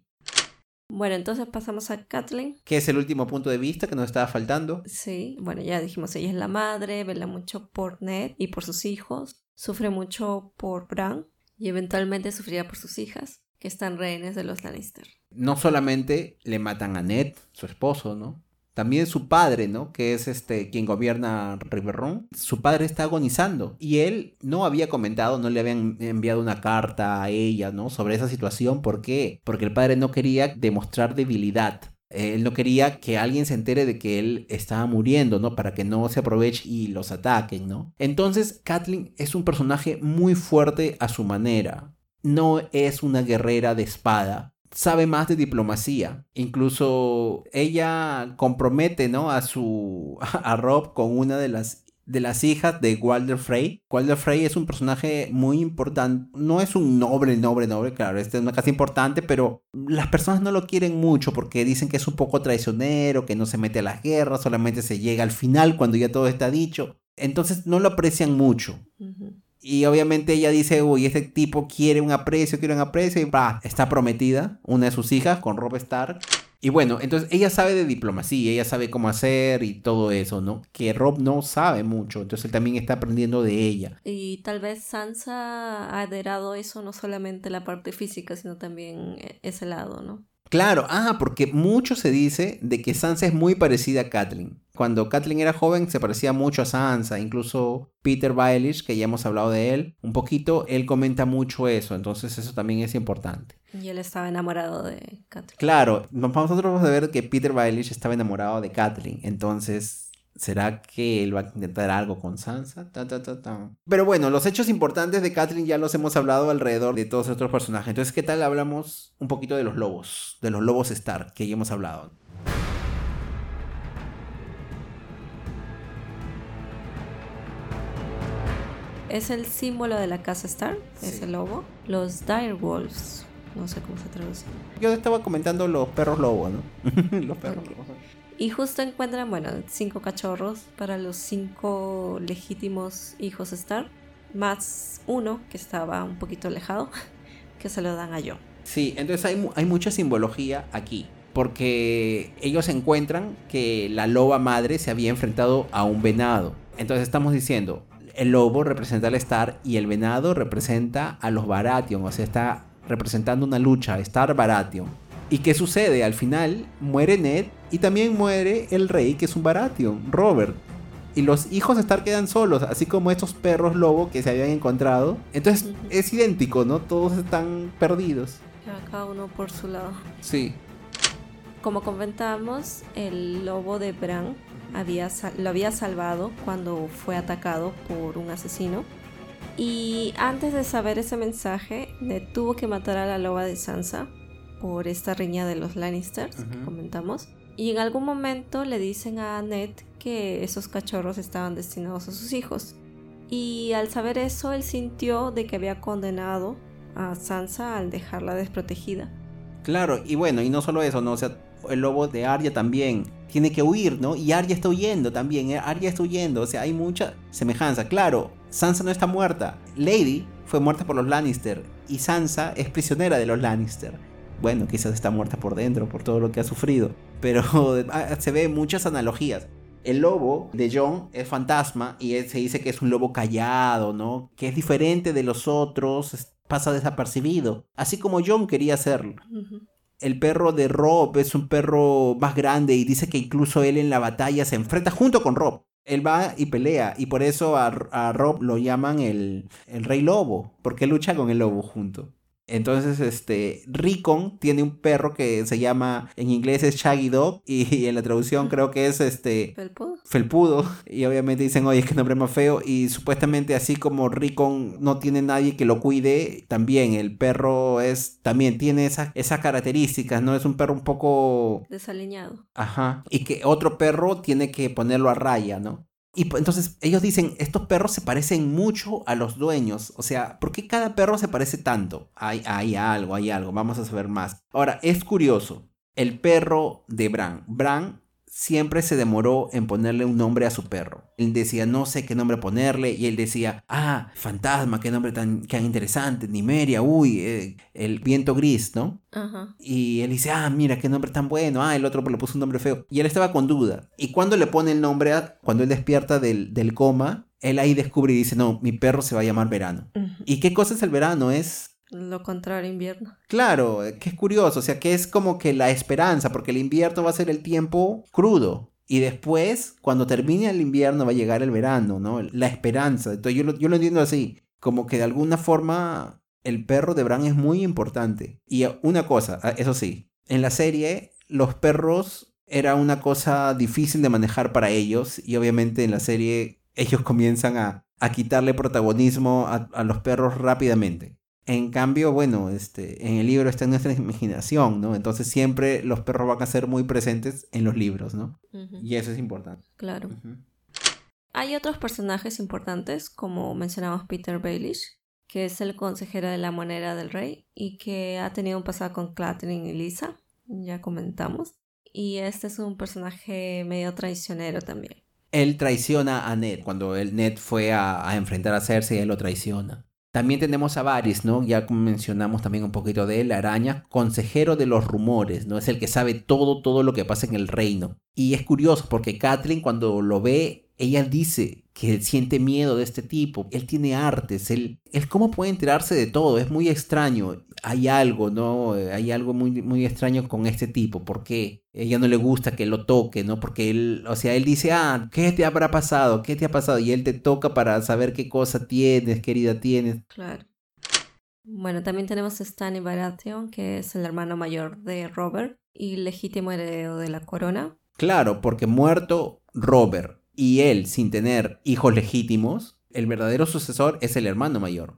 Bueno, entonces pasamos a Kathleen. Que es el último punto de vista que nos estaba faltando. Sí, bueno, ya dijimos, ella es la madre, vela mucho por Ned y por sus hijos, sufre mucho por Bran, y eventualmente sufrirá por sus hijas, que están rehenes de los Lannister. No solamente le matan a Ned, su esposo, ¿no? También su padre, ¿no? Que es este quien gobierna Riverrun. Su padre está agonizando y él no había comentado, no le habían enviado una carta a ella, ¿no? Sobre esa situación. ¿Por qué? Porque el padre no quería demostrar debilidad. Él no quería que alguien se entere de que él estaba muriendo, ¿no? Para que no se aproveche y los ataquen, ¿no? Entonces, Kathleen es un personaje muy fuerte a su manera. No es una guerrera de espada. Sabe más de diplomacia. Incluso ella compromete, ¿no? A su. [laughs] a Rob con una de las de las hijas de Walder Frey. Walder Frey es un personaje muy importante. No es un noble, noble, noble, claro, este es una casa importante, pero las personas no lo quieren mucho porque dicen que es un poco traicionero, que no se mete a las guerras, solamente se llega al final cuando ya todo está dicho. Entonces no lo aprecian mucho. Y obviamente ella dice, uy, este tipo quiere un aprecio, quiere un aprecio, y va, está prometida, una de sus hijas, con Rob Stark. Y bueno, entonces ella sabe de diplomacia, ella sabe cómo hacer y todo eso, ¿no? Que Rob no sabe mucho, entonces él también está aprendiendo de ella. Y tal vez Sansa ha adherado eso no solamente la parte física, sino también e-, ese lado, ¿no? Claro, ah, porque mucho se dice de que Sansa es muy parecida a Kathleen. Cuando Kathleen era joven se parecía mucho a Sansa, incluso Peter Baelish, que ya hemos hablado de él un poquito, él comenta mucho eso, entonces eso también es importante. Y él estaba enamorado de Kathleen. Claro, nosotros vamos a ver que Peter Baelish estaba enamorado de Kathleen, entonces ¿Será que él va a intentar algo con Sansa? Pero bueno, los hechos importantes de Catelyn ya los hemos hablado alrededor de todos estos personajes. Entonces, ¿qué tal hablamos un poquito de los lobos? De los lobos Stark, que ya hemos hablado. Es el símbolo de la casa Stark, es el lobo. Los Direwolves, no sé cómo se traduce. Yo estaba comentando los perros lobos, ¿no? [laughs] los perros lobos. Y justo encuentran, bueno, cinco cachorros para los cinco legítimos hijos Stark, más uno que estaba un poquito alejado, [laughs] que se lo dan a John. Sí, entonces hay, hay mucha simbología aquí, porque ellos encuentran que la loba madre se había enfrentado a un venado. Entonces estamos diciendo, el lobo representa al Star y el venado representa a los Baratheon, o sea, está representando una lucha, Star Baratheon. ¿Y qué sucede? Al final muere Ned y también muere el rey, que es un Baratheon, Robert. Y los hijos de Star quedan solos, así como estos perros lobo que se habían encontrado. Entonces es idéntico, ¿no? Todos están perdidos. Cada uno por su lado. Sí. Como comentamos, el lobo de Bran había, lo había salvado cuando fue atacado por un asesino. Y antes de saber ese mensaje, tuvo que matar a la loba de Sansa por esta riña de los Lannisters que comentamos. Y en algún momento le dicen a Ned que esos cachorros estaban destinados a sus hijos. Y al saber eso, él sintió de que había condenado a Sansa al dejarla desprotegida. Claro, y bueno, y no solo eso, ¿no? O sea, el lobo de Arya también tiene que huir, ¿no? Y Arya está huyendo también, ¿eh? Arya está huyendo, o sea, hay mucha semejanza. Claro, Sansa no está muerta. Lady fue muerta por los Lannister y Sansa es prisionera de los Lannister bueno, quizás está muerta por dentro por todo lo que ha sufrido, pero [laughs] ah, se ve muchas analogías. El lobo de John es fantasma y se dice que es un lobo callado, ¿no? Que es diferente de los otros, pasa desapercibido, así como John quería serlo. El perro de Rob es un perro más grande y dice que incluso él en la batalla se enfrenta junto con Rob. Él va y pelea y por eso a, Rob lo llaman el, el rey lobo, porque lucha con el lobo junto. Entonces, este, Ricon tiene un perro que se llama, en inglés es Shaggy Dog, y, en la traducción creo que es este... Felpudo. Felpudo. Y obviamente dicen, oye, es que nombre más feo. Y supuestamente así como Ricon no tiene nadie que lo cuide, también el perro es, también tiene esas esa características, ¿no? Es un perro un poco... Desaliñado. Ajá. Y que otro perro tiene que ponerlo a raya, ¿no? Y entonces ellos dicen, estos perros se parecen mucho a los dueños. O sea, ¿por qué cada perro se parece tanto? Hay, hay algo, hay algo, vamos a saber más. Ahora, es curioso, el perro de Bran. Bran siempre se demoró en ponerle un nombre a su perro. Él decía, no sé qué nombre ponerle, y él decía, ah, fantasma, qué nombre tan, tan interesante, Nimeria, uy, eh, el viento gris, ¿no? Y él dice, ah, mira, qué nombre tan bueno, ah, el otro le puso un nombre feo. Y él estaba con duda. Y cuando le pone el nombre, cuando él despierta del, del coma, él ahí descubre y dice, no, mi perro se va a llamar verano. ¿Y qué cosa es el verano? Es lo contrario, invierno. Claro, que es curioso, o sea, que es como que la esperanza, porque el invierno va a ser el tiempo crudo. Y después, cuando termine el invierno, va a llegar el verano, ¿no? La esperanza. Entonces yo lo, yo lo entiendo así, como que de alguna forma el perro de Bran es muy importante. Y una cosa, ah, eso sí, en la serie los perros era una cosa difícil de manejar para ellos y obviamente en la serie ellos comienzan a, a quitarle protagonismo a los perros rápidamente. En cambio, bueno, este, en el libro está en nuestra [laughs] imaginación, ¿no? Entonces siempre los perros van a ser muy presentes en los libros, ¿no? Y eso es importante. Claro. Hay otros personajes importantes, como mencionamos Peter Baelish, que es el consejero de la moneda del rey y que ha tenido un pasado con Catelyn y Lisa, ya comentamos. Y este es un personaje medio traicionero también. Él traiciona a Ned. Cuando el Ned fue a, a enfrentar a Cersei, él lo traiciona. También tenemos a Varys, ¿no? Ya mencionamos también un poquito de él, la araña, consejero de los rumores, ¿no? Es el que sabe todo, todo lo que pasa en el reino. Y es curioso porque Kathleen cuando lo ve, ella dice que siente miedo de este tipo. Él tiene artes, él, él cómo puede enterarse de todo, es muy extraño. Hay algo, ¿no? Hay algo muy, muy extraño con este tipo. ¿Por qué? Ella no le gusta que lo toque, ¿no? Porque él, o sea, él dice, ah, ¿qué te habrá pasado? ¿Qué te ha pasado? Y él te toca para saber qué cosa tienes, querida tienes. Claro. Bueno, también tenemos a Stanley Baratheon, que es el hermano mayor de Robert y legítimo heredero de la corona. Claro, porque muerto Robert y él sin tener hijos legítimos, el verdadero sucesor es el hermano mayor.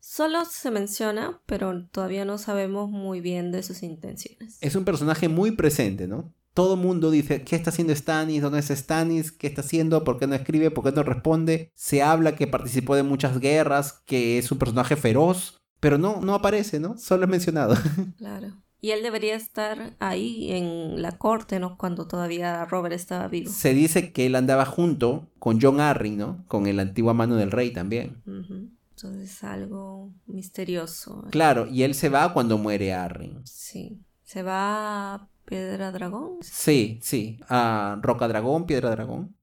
Solo se menciona, pero todavía no sabemos muy bien de sus intenciones. Es un personaje muy presente, ¿no? Todo el mundo dice, ¿qué está haciendo Stannis? ¿Dónde es Stannis? ¿Qué está haciendo? ¿Por qué no escribe? ¿Por qué no responde? Se habla que participó de muchas guerras, que es un personaje feroz, pero no, no aparece, ¿no? Solo es mencionado. [laughs] Claro. Y él debería estar ahí en la corte, ¿no? Cuando todavía Robert estaba vivo. Se dice que él andaba junto con John Arryn, ¿no? Con el antiguo mano del rey también. Entonces algo misterioso. Claro, y él se va cuando muere Arryn. Sí. Se va a Piedra Dragón. Sí, sí. A Roca Dragón, Piedra Dragón.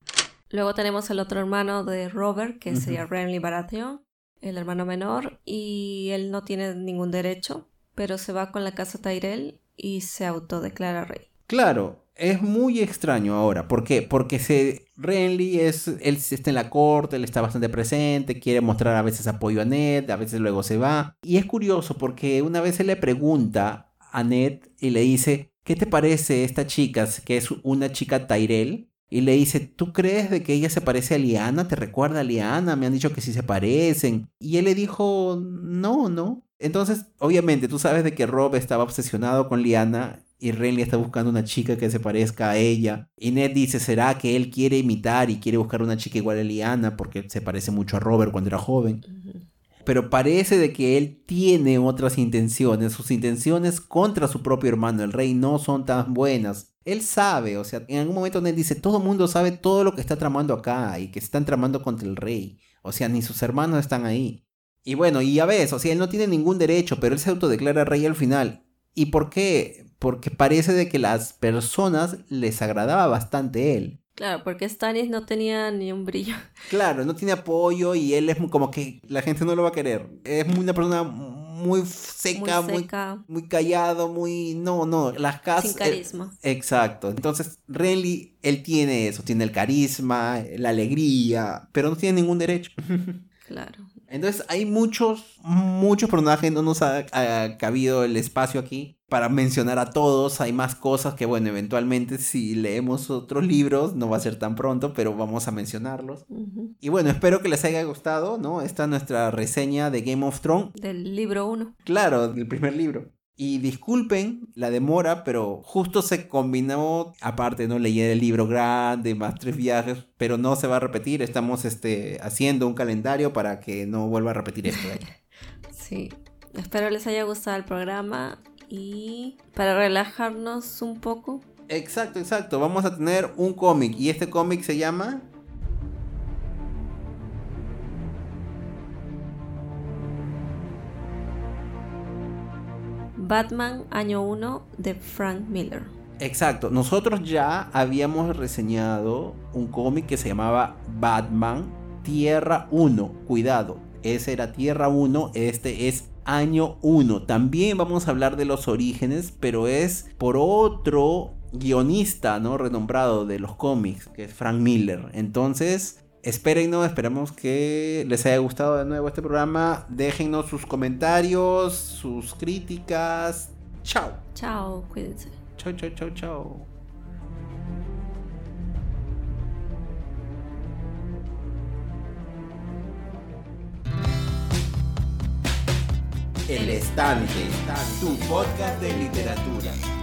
Luego tenemos el otro hermano de Robert, que sería Renly Baratheon, el hermano menor, y él no tiene ningún derecho pero se va con la casa Tyrell y se autodeclara rey. Claro, es muy extraño ahora. ¿Por qué? Porque se, Renly es, él está en la corte, él está bastante presente, quiere mostrar a veces apoyo a Ned, a veces luego se va. Y es curioso porque una vez se le pregunta a Ned y le dice, ¿qué te parece esta chica, que es una chica Tyrell? Y le dice, ¿tú crees de que ella se parece a Liana? ¿Te recuerda a Liana? Me han dicho que sí se parecen. Y él le dijo, no, no. Entonces, obviamente, tú sabes de que Rob estaba obsesionado con Liana y Renly está buscando una chica que se parezca a ella. Y Ned dice, ¿será que él quiere imitar y quiere buscar una chica igual a Liana porque se parece mucho a Robert cuando era joven? Pero parece de que él tiene otras intenciones. Sus intenciones contra su propio hermano, el rey, no son tan buenas. Él sabe, o sea, en algún momento Ned dice, todo el mundo sabe todo lo que está tramando acá y que están tramando contra el rey. O sea, ni sus hermanos están ahí. Y bueno, y ya ves, o sea, él no tiene ningún derecho, pero él se autodeclara rey al final. ¿Y por qué? Porque parece de que las personas les agradaba bastante él. Claro, porque Stannis no tenía ni un brillo. Claro, no tiene apoyo y él es como que la gente no lo va a querer. Es una persona muy seca, muy, muy, callado, muy... No, no, las casas... Sin carisma. exacto. Entonces, Renly, él tiene eso, tiene el carisma, la alegría, pero no tiene ningún derecho. [laughs] Claro. Entonces hay muchos, muchos personajes, no nos ha, cabido el espacio aquí para mencionar a todos. Hay más cosas que, bueno, eventualmente si leemos otros libros, no va a ser tan pronto, pero vamos a mencionarlos. Y bueno, espero que les haya gustado, ¿no? Esta es nuestra reseña de Game of Thrones. Del libro 1. Claro, del primer libro. Y disculpen la demora, pero justo se combinó, aparte, ¿no? Leer el libro grande, más tres viajes, pero no se va a repetir. Estamos este, haciendo un calendario para que no vuelva a repetir esto. [laughs] sí, espero les haya gustado el programa y para relajarnos un poco. Exacto, exacto. Vamos a tener un cómic y este cómic se llama Batman Año 1 de Frank Miller. Exacto, nosotros ya habíamos reseñado un cómic que se llamaba Batman Tierra 1. Cuidado, ese era Tierra 1, este es Año 1. También vamos a hablar de los orígenes, pero es por otro guionista, ¿no? Renombrado de los cómics, que es Frank Miller. Entonces, Espérennos, esperamos que les haya gustado de nuevo este programa. Déjennos sus comentarios, sus críticas. Chao. Chao, cuídense. Chao, chao, chao, chao. El Estante, tu podcast de literatura.